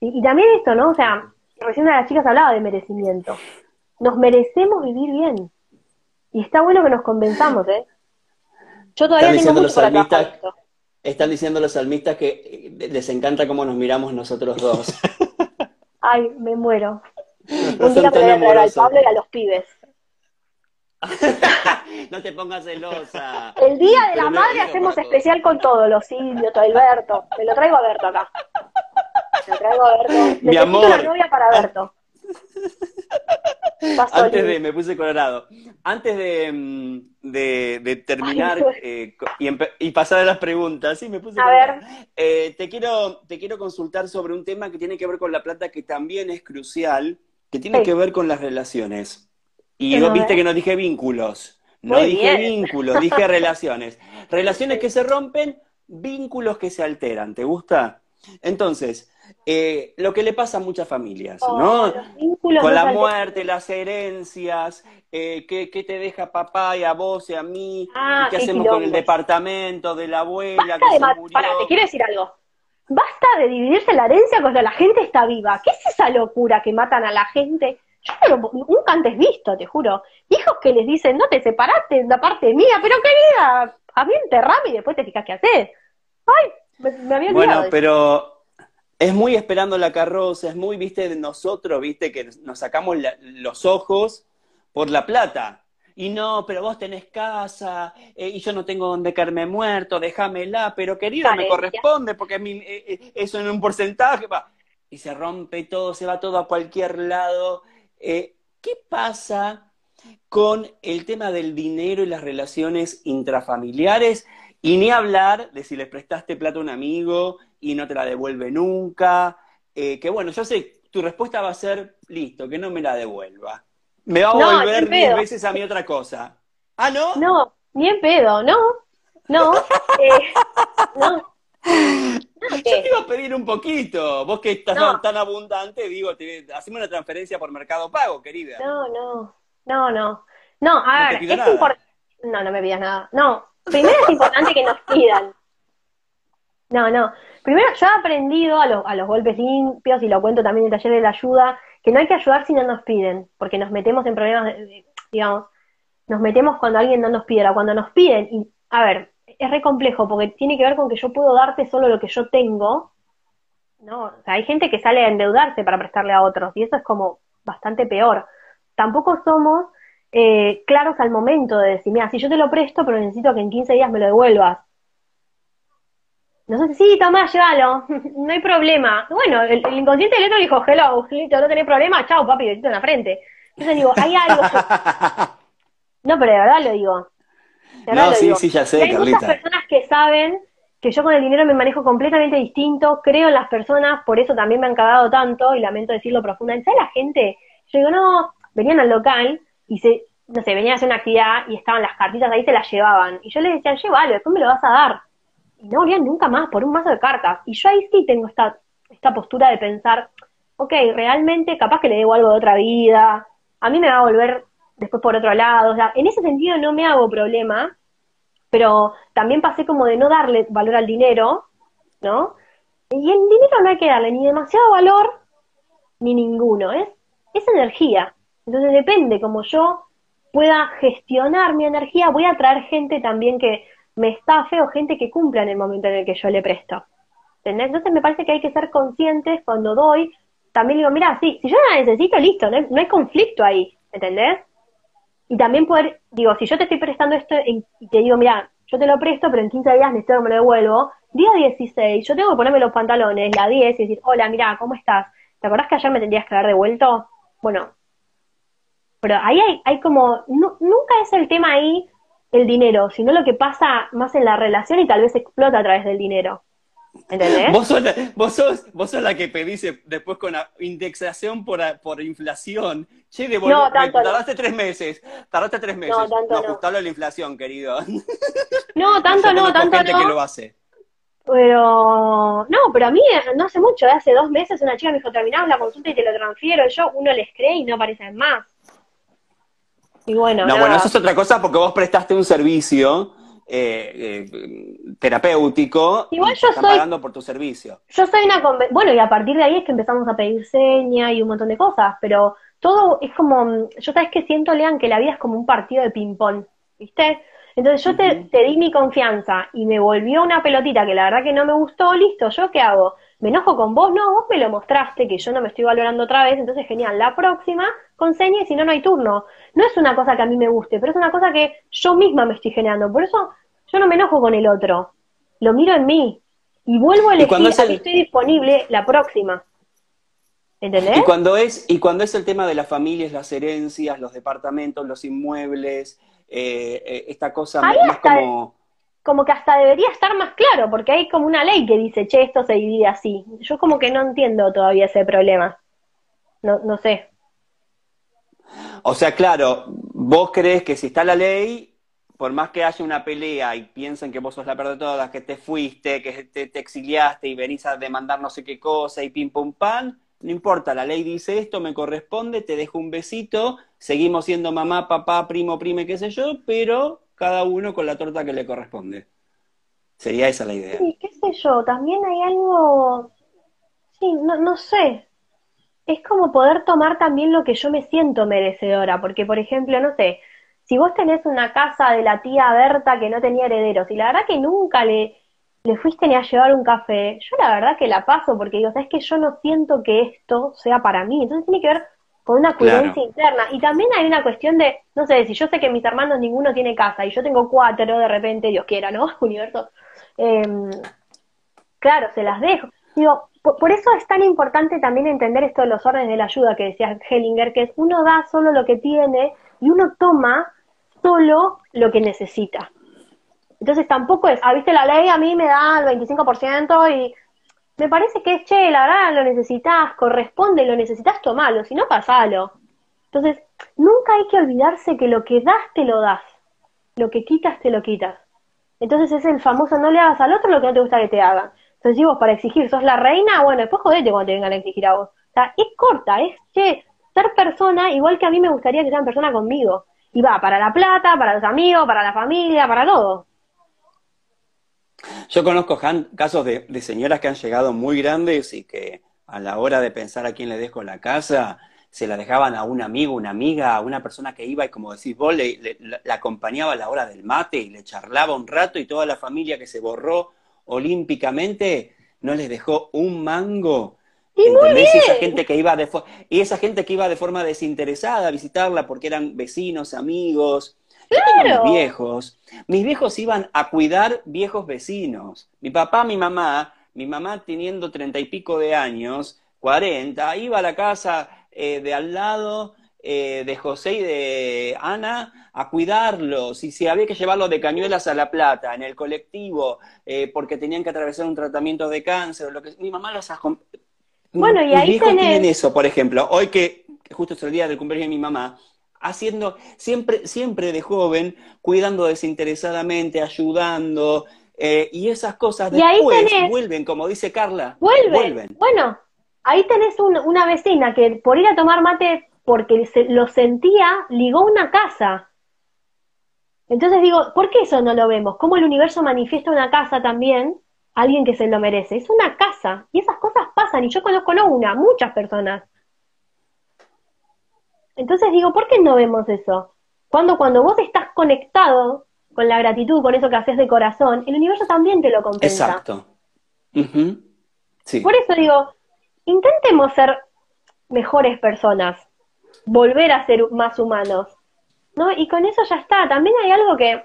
Y también esto, ¿no? O sea, recién una de las chicas hablaba de merecimiento. Nos merecemos vivir bien. Y está bueno que nos convenzamos, ¿eh? Yo todavía tengo mucho para. Están diciendo los salmistas que eh, les encanta cómo nos miramos nosotros dos. <laughs> Ay, me muero. Un día me voy a al Pablo y a los pibes. <laughs> no te pongas celosa. El día de la madre hacemos especial con todos los indios, todo Alberto. Me lo traigo a Berto acá. Me lo traigo a Berto. Mi amor. una novia para Berto. <laughs> Antes de, me puse colorado. Antes de, mm, de, terminar eh, y, pasar a las preguntas, sí, me puse a Ver. Eh, te, quiero, te quiero consultar sobre un tema que tiene que ver con la plata, que también es crucial, que tiene que ver con las relaciones. Y viste que no dije vínculos. No dije vínculos, dije relaciones. Relaciones que se rompen, vínculos que se alteran. ¿Te gusta? Entonces, eh, lo que le pasa a muchas familias, oh, ¿no? Con la muerte, las herencias, eh, ¿qué, te deja papá y a vos y a mí? Ah, ¿Qué hacemos con el departamento de la abuela que se murió? te quiero decir algo. Basta de dividirse la herencia cuando la gente está viva. ¿Qué es esa locura que matan a la gente? Yo nunca antes visto, te juro. Hijos que les dicen, no te separaste la parte mía, pero querida, a mí enterrame y después te fijas qué haces. Ay, me, había Bueno, pero es muy esperando la carroza, es muy, viste, de nosotros, viste, que nos sacamos los ojos por la plata. Y no, pero vos tenés casa eh, y yo no tengo donde caerme muerto, déjamela, pero querido, me corresponde porque eh, eh, eso en un porcentaje va. Y se rompe todo, se va todo a cualquier lado. ¿Qué pasa con el tema del dinero y las relaciones intrafamiliares? Y ni hablar de si le prestaste plata a un amigo y no te la devuelve nunca. Eh, que bueno, yo sé, tu respuesta va a ser, listo, que no me la devuelva. Me va a volver diez veces a mí otra cosa. ¿Ah, no? No, ni en pedo, no. No. <laughs> Eh, no. Yo te iba a pedir un poquito. Vos que estás tan abundante, digo, te, haceme una transferencia por Mercado Pago, querida. No, no. No, no. No, a ver, es importante. No, no me pidas nada. No, primero es importante que nos pidan. No, no. Primero, yo he aprendido a, a los golpes limpios, y lo cuento también en el taller de la ayuda, que no hay que ayudar si no nos piden, porque nos metemos en problemas, digamos, nos metemos cuando alguien no nos pide, o cuando nos piden, y a ver, es re complejo, porque tiene que ver con que yo puedo darte solo lo que yo tengo, ¿no? O sea, hay gente que sale a endeudarse para prestarle a otros, y eso es como bastante peor. Tampoco somos eh, claros al momento de decir, mira, si yo te lo presto, pero necesito que en 15 días me lo devuelvas. Nosotros, sí, toma, llévalo, <laughs> no hay problema. Bueno, el, inconsciente del otro dijo, hello, listo, no tenés problema, chao, papi, besito en la frente. Entonces digo, hay algo. <laughs> no, pero de verdad lo digo. No, sí, sí, ya sé, Hay muchas personas que saben que yo con el dinero me manejo completamente distinto, creo en las personas, por eso también me han cagado tanto, y lamento decirlo profundamente. ¿Sabes la gente? Yo digo, no, venían al local y se, no sé, venían a hacer una actividad y estaban las cartitas ahí, se las llevaban. Y yo les decía, llévalo, después me lo vas a dar. Y no volvían nunca más por un mazo de cartas. Y yo ahí sí tengo esta, esta postura de pensar, ok, realmente capaz que le debo algo de otra vida, a mí me va a volver después por otro lado. O sea, en ese sentido no me hago problema, pero también pasé como de no darle valor al dinero, ¿no? Y el dinero no hay que darle ni demasiado valor ni ninguno, es, es energía. Entonces depende, como yo pueda gestionar mi energía, voy a traer gente también que me estafe o gente que cumpla en el momento en el que yo le presto. ¿Entendés? Entonces me parece que hay que ser conscientes cuando doy. También digo, mira, sí, si yo la necesito, listo, no hay, conflicto ahí, ¿entendés? Y también poder, digo, si yo te estoy prestando esto y te digo, mira, yo te lo presto, pero en 15 días necesito que me lo devuelvo, día 16, yo tengo que ponerme los pantalones, la 10, y decir, hola, mira, ¿cómo estás? ¿Te acordás que ayer me tendrías que haber devuelto? Bueno, pero ahí hay, hay como, nunca es el tema ahí el dinero, sino lo que pasa más en la relación y tal vez explota a través del dinero. ¿Entendés? Vos sos, la, vos sos, vos sos la que pedís después con la indexación por, por inflación. Che, de no, tardaste tres meses. Tardaste tres meses. No, tanto no. no. la inflación, querido. No, <laughs> tanto no, tanto gente no. que lo hace. Pero, no, pero a mí no hace mucho, hace dos meses una chica me dijo, terminamos la consulta y te lo transfiero. Yo, uno les cree y no aparecen más. Y bueno, no, bueno, eso es otra cosa porque vos prestaste un servicio eh, eh, terapéutico Igual yo están pagando por tu servicio. Yo soy una bueno y a partir de ahí es que empezamos a pedir seña y un montón de cosas, pero todo es como, yo sabes que siento, Lean, que la vida es como un partido de ping-pong, ¿viste? Entonces yo te, te, di mi confianza y me volvió una pelotita que la verdad que no me gustó, listo, ¿yo qué hago? ¿Me enojo con vos? No, vos me lo mostraste, que yo no me estoy valorando otra vez, entonces genial, la próxima con seña y si no, no hay turno. No es una cosa que a mí me guste, pero es una cosa que yo misma me estoy generando. Por eso yo no me enojo con el otro, lo miro en mí y vuelvo a elegir, a estoy disponible la próxima. ¿Entendés? Y cuando es, y cuando es el tema de las familias, las herencias, los departamentos, los inmuebles, eh, eh, esta cosa más como... Como que hasta debería estar más claro, porque hay como una ley que dice, che, esto se divide así. Yo como que no entiendo todavía ese problema. No, no sé. O sea, claro, vos crees que si está la ley, por más que haya una pelea y piensen que vos sos la peor de todas, que te fuiste, que te, te, exiliaste y venís a demandar no sé qué cosa y pim pum pan, no importa, la ley dice esto, me corresponde, te dejo un besito, seguimos siendo mamá, papá, primo, prime, qué sé yo, pero cada uno con la torta que le corresponde. Sería esa la idea. Sí, qué sé yo, también hay algo, sí, no, no sé, es como poder tomar también lo que yo me siento merecedora, porque por ejemplo, no sé, si vos tenés una casa de la tía Berta que no tenía herederos y la verdad que nunca le le fuiste ni a llevar un café, yo la verdad que la paso porque digo, sabes que yo no siento que esto sea para mí, entonces tiene que ver con una coherencia interna. Y también hay una cuestión de, no sé, si yo sé que mis hermanos ninguno tiene casa y yo tengo cuatro de repente, Dios quiera, ¿no? <laughs> Universo. Em, claro, se las dejo. Digo, por, eso es tan importante también entender esto de los órdenes de la ayuda que decía Hellinger, que es uno da solo lo que tiene y uno toma solo lo que necesita. Entonces tampoco es, ah, viste la ley, a mí me da el 25% y me parece que es, che, la verdad lo necesitas, corresponde, lo necesitas, tomalo, si no, pasalo. Entonces, nunca hay que olvidarse que lo que das, te lo das. Lo que quitas, te lo quitas. Entonces es el famoso, no le hagas al otro lo que no te gusta que te hagan. Entonces, si vos para exigir sos la reina, bueno, después jodete cuando te vengan a exigir a vos. O sea, es corta, es, che, ser persona igual que a mí me gustaría que sean persona conmigo. Y va para la plata, para los amigos, para la familia, para todo. Yo conozco casos de, señoras que han llegado muy grandes y que a la hora de pensar a quién le dejo la casa, se la dejaban a un amigo, una amiga, a una persona que iba y como decís vos, le, la acompañaba a la hora del mate y le charlaba un rato y toda la familia que se borró olímpicamente no les dejó un mango. Y, esa gente que iba de y esa gente que iba de forma desinteresada a visitarla porque eran vecinos, amigos, mis viejos, mis viejos iban a cuidar viejos vecinos. Mi papá, mi mamá, mi mamá teniendo treinta y pico de años, cuarenta, iba a la casa eh, de al lado, eh, de José y de Ana a cuidarlos, y si había que llevarlos de Cañuelas a La Plata, en el colectivo, eh, porque tenían que atravesar un tratamiento de cáncer, lo que mi mamá los. Bueno, y ahí tenés- tienen eso, por ejemplo, hoy que, que justo es el día del cumpleaños de mi mamá, haciendo, siempre, siempre de joven, cuidando desinteresadamente, ayudando, eh, y esas cosas Y después tenés- vuelven, como dice Carla, Vuelven. vuelven. Bueno, ahí tenés un- una vecina que por ir a tomar mate porque se- lo sentía, ligó una casa. Entonces digo, ¿por qué eso no lo vemos? ¿Cómo el universo manifiesta una casa también? a Alguien que se lo merece. Es una casa. Y esas cosas pasan. Y yo conozco no una, muchas personas. Entonces digo, ¿por qué no vemos eso? Cuando, cuando vos estás conectado con la gratitud, con eso que haces de corazón, el universo también te lo compensa. Exacto. Sí. Por eso digo, intentemos ser mejores personas, volver a ser más humanos, ¿no? Y con eso ya está. También hay algo que,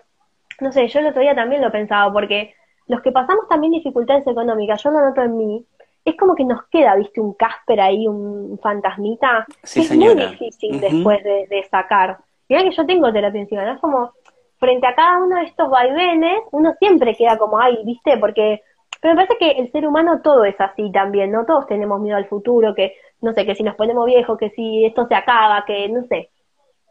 no sé, yo el otro día también lo pensaba, porque los que pasamos también dificultades económicas, yo lo noto en mí, es como que nos queda, viste, un Casper ahí, un fantasmita, Sí, que es muy difícil después de, de sacar. Mirá que yo tengo terapia encima, ¿no? Es como, frente a cada uno de estos vaivenes, uno siempre queda como, ay, viste, porque pero me parece que el ser humano todo es así también, ¿no? Todos tenemos miedo al futuro, que, no sé, que si nos ponemos viejos, que si esto se acaba, que no sé.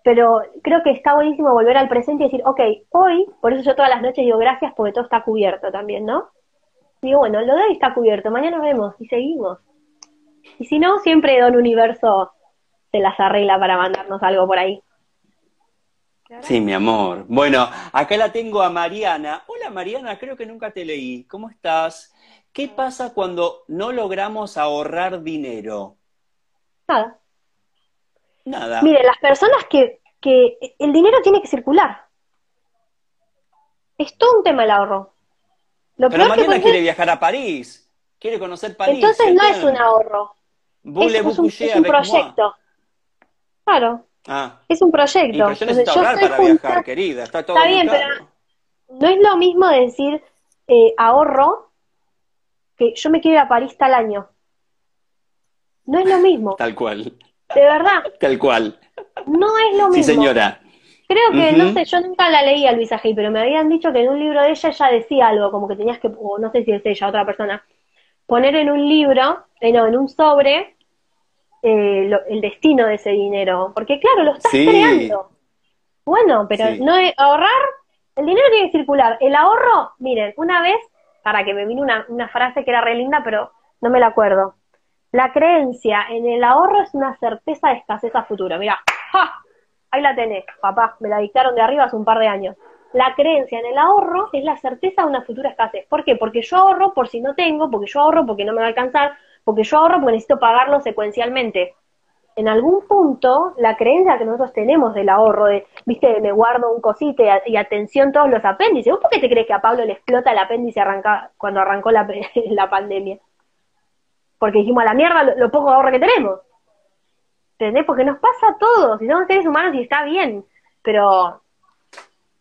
Pero creo que está buenísimo volver al presente y decir, ok, hoy, por eso yo todas las noches digo gracias porque todo está cubierto también, ¿no? Digo, bueno, lo de hoy está cubierto, mañana nos vemos y seguimos. Y si no, siempre Don Universo se las arregla para mandarnos algo por ahí. Sí, mi amor. Bueno, acá la tengo a Mariana. Hola Mariana, creo que nunca te leí. ¿Cómo estás? ¿Qué pasa cuando no logramos ahorrar dinero? Nada. Nada. Mire, las personas que, que el dinero tiene que circular. Es todo un tema el ahorro. Lo Pero Mariana quiere viajar a París. Quiere conocer París. entonces no es un ahorro, es, Voulez-vous es un, es proyecto. Claro, Ah, es un proyecto. pero yo necesito Entonces, yo ahorrar estoy para junta- viajar, querida. Está todo Está bien, pero no es lo mismo decir eh, ahorro que yo me quiero ir a París tal año. No es lo mismo, <laughs> Tal cual, de verdad, tal cual. no es lo mismo. Sí, señora. Creo que, no sé, yo nunca la leí a Luisa Hay, pero me habían dicho que en un libro de ella ella decía algo, como que tenías que, o no sé si es ella, otra persona, poner en un libro, eh, no, en un sobre, eh, lo- el destino de ese dinero. Porque claro, lo estás Sí. creando. Bueno, pero Sí. no es, ahorrar, el dinero tiene que circular. El ahorro, miren, una vez, para que me vino una, una frase que era re linda, pero no me la acuerdo. La creencia en el ahorro es una certeza de escasez a futuro. Mira, ¡ja! Ahí la tenés, papá, me la dictaron de arriba hace un par de años. La creencia en el ahorro es la certeza de una futura escasez. ¿Por qué? Porque yo ahorro por si no tengo, porque yo ahorro porque no me va a alcanzar, porque yo ahorro porque necesito pagarlo secuencialmente. En algún punto, la creencia que nosotros tenemos del ahorro, de, viste, me guardo un cosito y, atención todos los apéndices. ¿Vos por qué te crees que a Pablo le explota el apéndice cuando arrancó <laughs> la pandemia? Porque dijimos a la mierda lo, lo poco ahorro que tenemos. ¿Entendés? Porque nos pasa a todos, y somos seres humanos y está bien, pero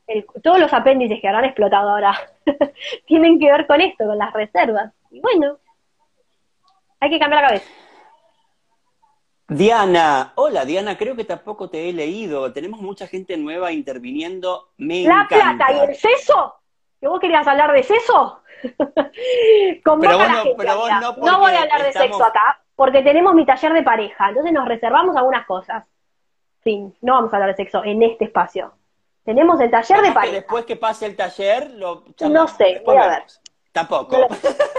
el- todos los apéndices que habrán explotado ahora <laughs> tienen que ver con esto, con las reservas. Y bueno, hay que cambiar la cabeza. Diana, hola Diana, creo que tampoco te he leído. Tenemos mucha gente nueva interviniendo. Me La encanta. plata y el seso, que vos querías hablar de seso. <laughs> Pero vos no- pero vos voy a hablar de estamos- sexo acá, porque tenemos mi taller de pareja, entonces nos reservamos algunas cosas. Fin, no vamos a hablar de sexo en este espacio. Tenemos el taller de pareja. después que pase el taller, lo No sé, Después voy a ver. vemos. Tampoco.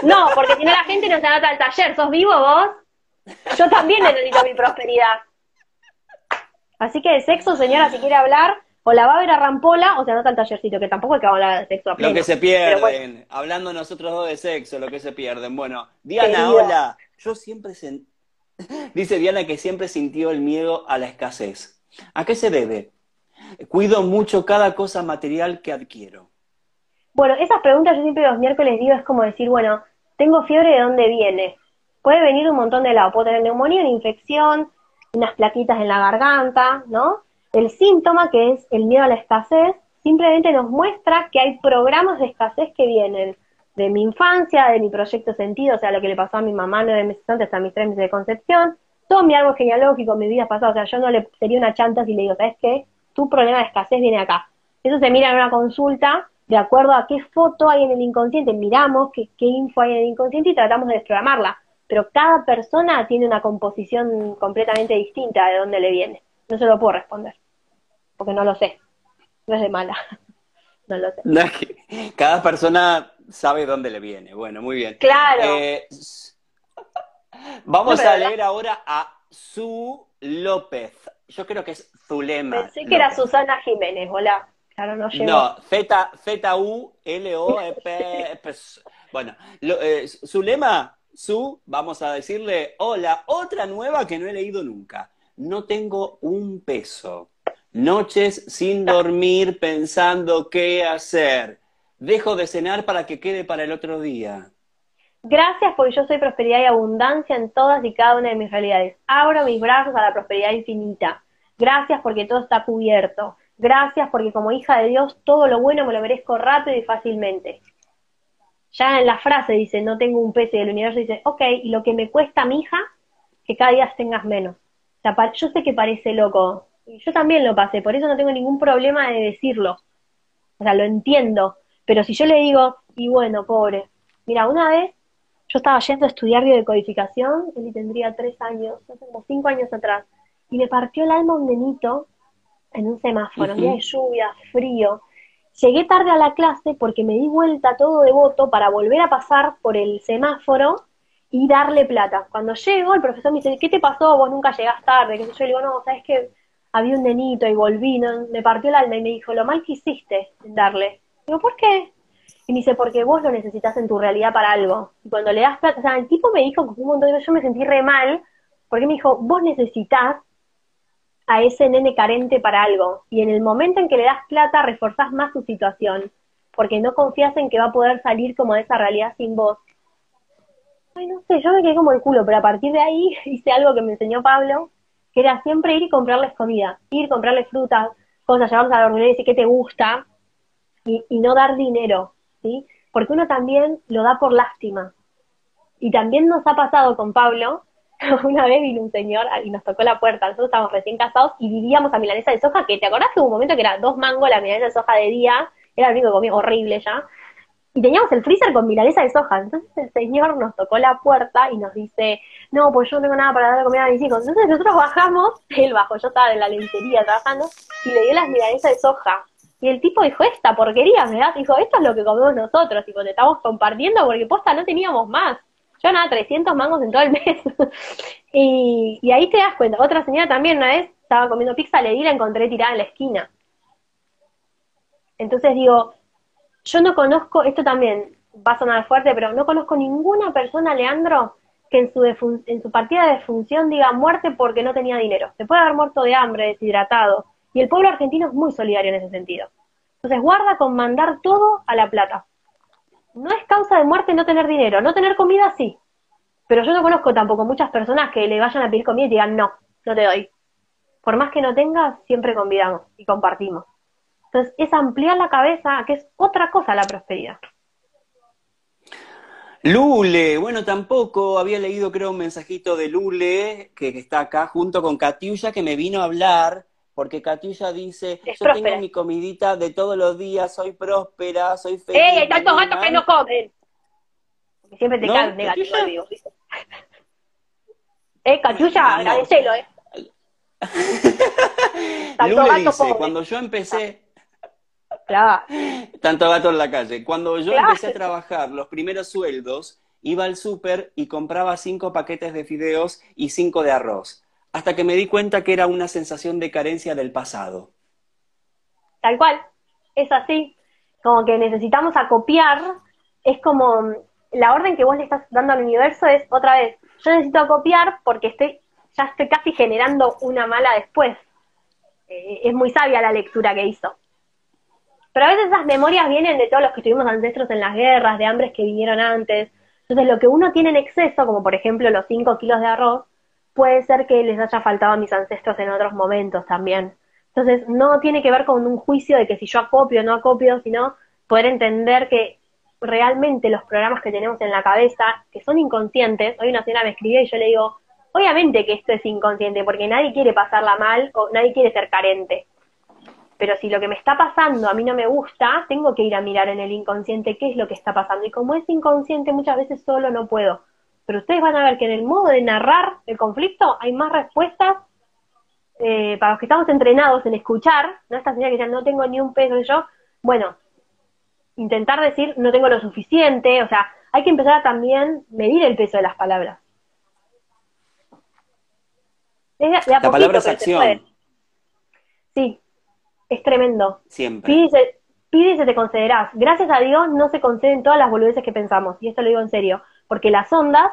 No, porque si no la gente no se anota al taller. ¿Sos vivo vos? Yo también necesito mi prosperidad. Así que de sexo, señora, si quiere hablar, o la va a ver a Rampola o se anota al tallercito, que tampoco es que hablar de sexo a pleno. Lo que se pierden, bueno, hablando nosotros dos de sexo, lo que se pierden. Bueno, Diana, Querida. hola. Yo siempre <laughs> dice Diana que siempre sintió el miedo a la escasez. ¿A qué se debe? Cuido mucho cada cosa material que adquiero. Bueno, esas preguntas yo siempre los miércoles digo, es como decir, bueno, tengo fiebre, ¿de dónde viene? Puede venir un montón de lado, puedo tener neumonía, una infección, unas plaquitas en la garganta, ¿no? El síntoma, que es el miedo a la escasez, simplemente nos muestra que hay programas de escasez que vienen de mi infancia, de mi proyecto sentido, o sea, lo que le pasó a mi mamá nueve meses antes, hasta mis tres meses de concepción, todo mi árbol genealógico, mi vida pasada, o sea, yo no le sería una chanta si le digo, ¿sabes qué? Tu problema de escasez viene acá. Eso se mira en una consulta de acuerdo a qué foto hay en el inconsciente, miramos qué, qué info hay en el inconsciente y tratamos de desprogramarla. Pero cada persona tiene una composición completamente distinta de dónde le viene. No se lo puedo responder, porque no lo sé. No es de mala. <laughs> No lo sé. cada persona sabe dónde le viene. Bueno, muy bien. Claro. Eh, vamos a leer ahora a Su López. Yo creo que es Zulema. Pensé que era Susana Jiménez, hola. Claro, no llegó. No, Z, Z U L O E P. <laughs> bueno, eh, Zulema, Su, vamos a decirle, hola, otra nueva que no he leído nunca. No tengo un peso. Noches sin dormir pensando qué hacer. Dejo de cenar para que quede para el otro día. Gracias porque yo soy prosperidad y abundancia en todas y cada una de mis realidades. Abro mis brazos a la prosperidad infinita. Gracias porque todo está cubierto. Gracias porque como hija de Dios todo lo bueno me lo merezco rápido y fácilmente. Ya en la frase dice, no tengo un peso y el universo dice, ok, y lo que me cuesta mi hija, que cada día tengas menos. yo sé que parece loco, yo también lo pasé, por eso no tengo ningún problema de decirlo. O sea, lo entiendo. Pero si yo le digo, y bueno, pobre, mira, una vez yo estaba yendo a estudiar biodecodificación, él tendría tres años, hace como cinco años atrás, y me partió el alma un nenito en un semáforo, día de lluvia, frío. Llegué tarde a la clase porque me di vuelta todo devoto para volver a pasar por el semáforo y darle plata. Cuando llego, el profesor me dice, ¿qué te pasó? Vos nunca llegás tarde. Que yo le digo, no, sabes que había un nenito y volví, me partió el alma y me dijo, lo mal que hiciste en darle. Digo, ¿por qué? Y me dice, porque vos lo necesitas en tu realidad para algo. Y cuando le das plata, o sea, el tipo me dijo un montón de veces, yo me sentí re mal, porque me dijo, vos necesitas a ese nene carente para algo. Y en el momento en que le das plata, reforzás más su situación, porque no confías en que va a poder salir como de esa realidad sin vos. Ay, no sé, yo me quedé como el culo, pero a partir de ahí <laughs> hice algo que me enseñó Pablo, que era siempre ir y comprarles comida, ir, comprarles frutas, cosas, llevarlos a la y decir qué te gusta, y, y no dar dinero, ¿sí? Porque uno también lo da por lástima. Y también nos ha pasado con Pablo, <laughs> una vez vino un señor y nos tocó la puerta, nosotros estábamos recién casados y vivíamos a milanesa de soja, que te acordás que hubo un momento que era dos mangos la milanesa de soja de día, era el único que comía horrible ya, y teníamos el freezer con milanesa de soja. Entonces el señor nos tocó la puerta y nos dice, no, pues yo no tengo nada para darle comida a mis hijos. Entonces nosotros bajamos, <laughs> él bajó, yo estaba en la lencería trabajando, y le dio las milanesas de soja. Y el tipo dijo, esta porquería, ¿verdad? Dijo, esto es lo que comemos nosotros, y te estamos compartiendo porque posta no teníamos más. Yo nada, 300 mangos en todo el mes. <laughs> y, y ahí te das cuenta. Otra señora también una vez estaba comiendo pizza, le di la encontré tirada en la esquina. Entonces digo, yo no conozco, esto también va a fuerte, pero no conozco ninguna persona, Leandro, que en su, en su partida de función diga muerte porque no tenía dinero. Se puede haber muerto de hambre, deshidratado. Y el pueblo argentino es muy solidario en ese sentido. Entonces guarda con mandar todo a la plata. No es causa de muerte no tener dinero. No tener comida, sí. Pero yo no conozco tampoco muchas personas que le vayan a pedir comida y digan, no, no te doy. Por más que no tengas, siempre convidamos y compartimos. Entonces, es ampliar la cabeza, que es otra cosa la prosperidad. Lule, bueno, tampoco había leído, creo, un mensajito de Lule, que, está acá junto con Katiuya, que me vino a hablar, porque Katiuya dice, yo tengo mi comidita de todos los días, soy próspera, soy feliz. ¡Ey, hay tantos gatos que no comen! Porque siempre te caen negativo, <laughs> Eh, Katiuya, agradecelo, eh. <laughs> Lule dice, cuando yo empecé, <laughs> tanto gato en la calle. Cuando yo empecé a trabajar, los primeros sueldos, iba al súper y compraba cinco paquetes de fideos y cinco de arroz, hasta que me di cuenta que era una sensación de carencia del pasado. Tal cual, es así. Como que necesitamos acopiar, es como la orden que vos le estás dando al universo es otra vez, yo necesito acopiar porque estoy, ya estoy casi generando una mala después. Eh, es muy sabia la lectura que hizo. Pero a veces esas memorias vienen de todos los que tuvimos ancestros en las guerras, de hambres que vinieron antes. Entonces, lo que uno tiene en exceso, como por ejemplo los 5 kilos de arroz, puede ser que les haya faltado a mis ancestros en otros momentos también. Entonces, no tiene que ver con un juicio de que si yo acopio o no acopio, sino poder entender que realmente los programas que tenemos en la cabeza, que son inconscientes, hoy una señora me escribió y yo le digo, obviamente que esto es inconsciente, porque nadie quiere pasarla mal o nadie quiere ser carente. Pero si lo que me está pasando a mí no me gusta, tengo que ir a mirar en el inconsciente qué es lo que está pasando. Y como es inconsciente, muchas veces solo no puedo. Pero ustedes van a ver que en el modo de narrar el conflicto hay más respuestas eh, para los que estamos entrenados en escuchar, ¿no? Esta señora que ya no tengo ni un peso de yo, bueno, intentar decir no tengo lo suficiente, o sea, hay que empezar a también medir el peso de las palabras. la palabra es acción. Sí, es tremendo. Siempre. Pide y, se, te concederás. Gracias a Dios no se conceden todas las boludeces que pensamos, y esto lo digo en serio, porque las ondas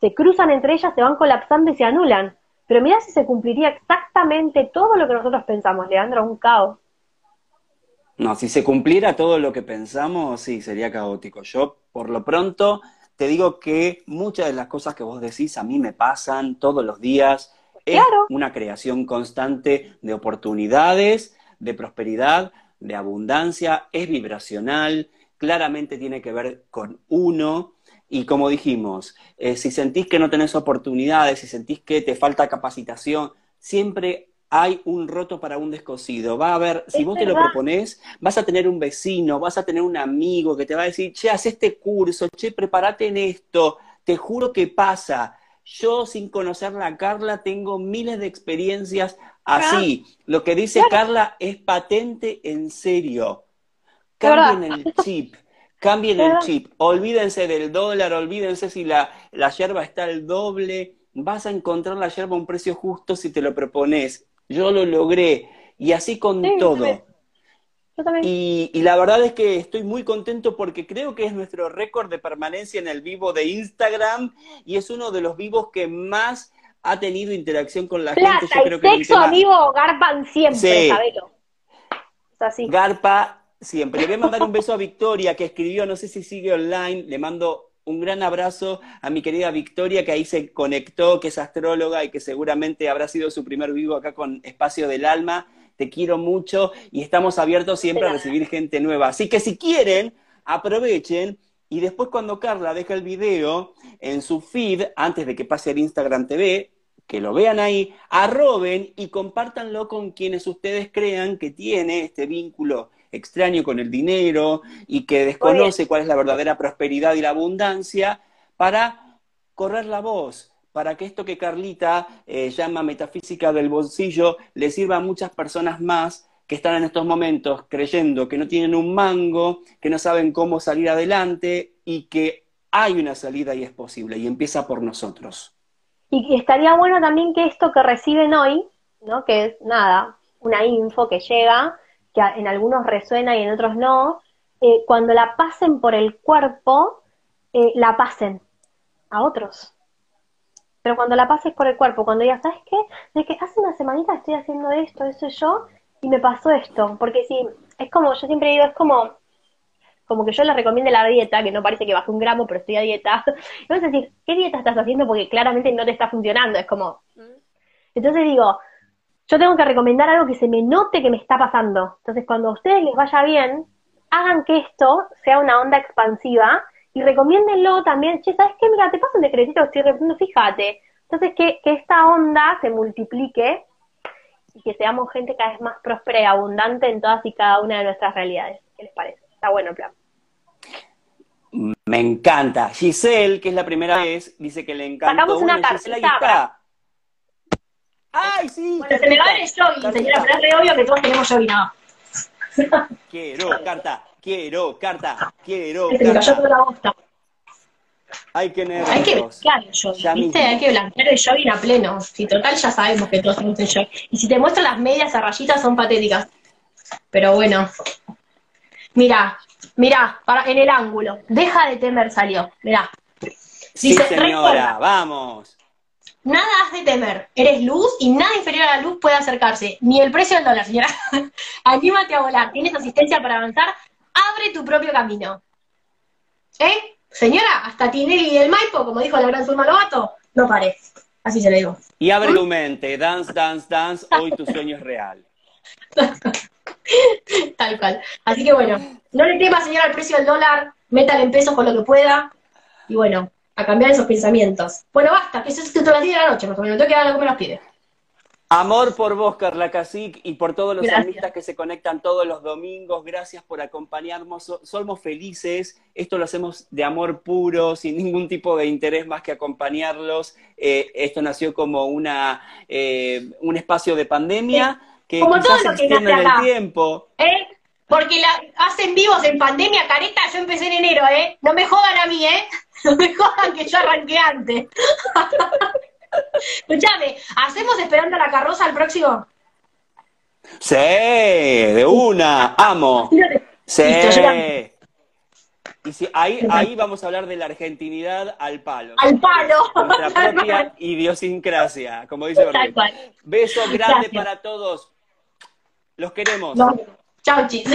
se cruzan entre ellas, se van colapsando y se anulan. Pero mira si se cumpliría exactamente todo lo que nosotros pensamos, Leandro, un caos. No, si se cumpliera todo lo que pensamos, sí, sería caótico. Yo, por lo pronto, te digo que muchas de las cosas que vos decís a mí me pasan todos los días. Es una creación constante de oportunidades, de prosperidad, de abundancia, es vibracional, claramente tiene que ver con uno. Y como dijimos, eh, si sentís que no tenés oportunidades, si sentís que te falta capacitación, siempre hay un roto para un descosido. Va a haber, si vos te lo proponés, vas a tener un vecino, vas a tener un amigo que te va a decir, che, haz este curso, che, prepárate en esto, te juro que pasa. Yo, sin conocerla a Carla, tengo miles de experiencias así. Lo que dice Carla es patente en serio. Cambien el chip. Cambien el chip. Olvídense del dólar, olvídense si la, la yerba está al doble. Vas a encontrar la yerba a un precio justo si te lo propones yo lo logré. Y así con todo. Y, y, la verdad es que estoy muy contento porque creo que es nuestro récord de permanencia en el vivo de Instagram y es uno de los vivos que más ha tenido interacción con la gente. Yo creo que sexo, amigo, garpan siempre, sabelo. así. Garpa siempre. Le voy a mandar un beso a Victoria que escribió, no sé si sigue online, le mando un gran abrazo a mi querida Victoria, que ahí se conectó, que es astróloga y que seguramente habrá sido su primer vivo acá con Espacio del Alma. Te quiero mucho y estamos abiertos siempre a recibir gente nueva. Así que si quieren, aprovechen y después cuando Carla deja el video en su feed, antes de que pase al Instagram TV, que lo vean ahí, arroben y compártanlo con quienes ustedes crean que tiene este vínculo extraño con el dinero y que desconoce cuál es la verdadera prosperidad y la abundancia, para correr la voz, para que esto que Carlita eh, llama metafísica del bolsillo le sirva a muchas personas más que están en estos momentos creyendo que no tienen un mango, que no saben cómo salir adelante y que hay una salida y es posible y empieza por nosotros. Y estaría bueno también que esto que reciben hoy, ¿no? que es nada, una info que llega, que en algunos resuena y en otros no, eh, cuando la pasen por el cuerpo, eh, la pasen a otros. Pero cuando la pases por el cuerpo, cuando digas, ¿sabes qué? De que hace una semanita estoy haciendo esto, eso yo, y me pasó esto. Porque si, es como, yo siempre digo, es como, como que yo les recomiende la dieta, que no parece que baje un gramo, pero estoy a dieta. <laughs> Y vas a decir, ¿qué dieta estás haciendo? Porque claramente no te está funcionando. Es como. Entonces digo, yo tengo que recomendar algo que se me note que me está pasando. Entonces, cuando a ustedes les vaya bien, hagan que esto sea una onda expansiva y recomiéndenlo también. Che, ¿sabes qué? Mira, te paso un decretito que estoy repitiendo, fíjate. Entonces, que, que esta onda se multiplique y que seamos gente cada vez más próspera y abundante en todas y cada una de nuestras realidades. ¿Qué les parece? Está bueno el plan. Me encanta. Giselle, que es la primera vez, dice que le encanta. Sacamos una cartita. ¡Ay, sí! Bueno, se me va el jogging, señora, pero es re obvio que todos tenemos jogging ¿no? Quiero carta, quiero carta, quiero carta. Se me cayó toda la bosta. Hay que Hay que blanquear el jogging, ¿viste? Hay que blanquear el jogging a pleno. Si total ya sabemos que todos tenemos el jogging. Y si te muestro las medias a rayitas son patéticas. Pero bueno. Mirá, mirá, para, en el ángulo. Deja de temer salió, mirá. sí, señora, vamos. Nada has de temer, eres luz y nada inferior a la luz puede acercarse, ni el precio del dólar, señora. <laughs> Anímate a volar, tienes asistencia para avanzar, abre tu propio camino. ¿Eh? Señora, hasta Tinelli del Maipo, como dijo la gran Zulma Lobato, no pare. Así se le digo. Y abre tu mente, dance, dance, dance, hoy tu sueño es real. <laughs> Tal cual. Así que bueno, no le temas, señora, al precio del dólar, métale en pesos con lo que pueda. Y bueno, a cambiar esos pensamientos. Bueno, basta, que eso es las 10 de la noche, más o menos, tengo que dar algo que me los pide. Amor por vos, Carla Cacic, y por todos los artistas que se conectan todos los domingos. Gracias por acompañarnos. So- Somos felices. Esto lo hacemos de amor puro, sin ningún tipo de interés más que acompañarlos. Eh, esto nació como una, eh, un espacio de pandemia que Como todo lo que nace el acá. tiempo. ¿Eh? Porque la, hacen vivos en pandemia, careta, yo empecé en enero, ¿eh? No me jodan a mí, ¿eh? <laughs> No me jodan que yo arranqué antes. <laughs> Escuchame, ¿hacemos Esperando la Carroza al próximo? Sí, de una. Amo. Sí. Y si, ahí, ahí vamos a hablar de la argentinidad al palo. Al palo. Nuestra <laughs> propia idiosincrasia, como dice Tal cual. Beso grande Gracias. para todos. Los queremos. No. Chau, chis.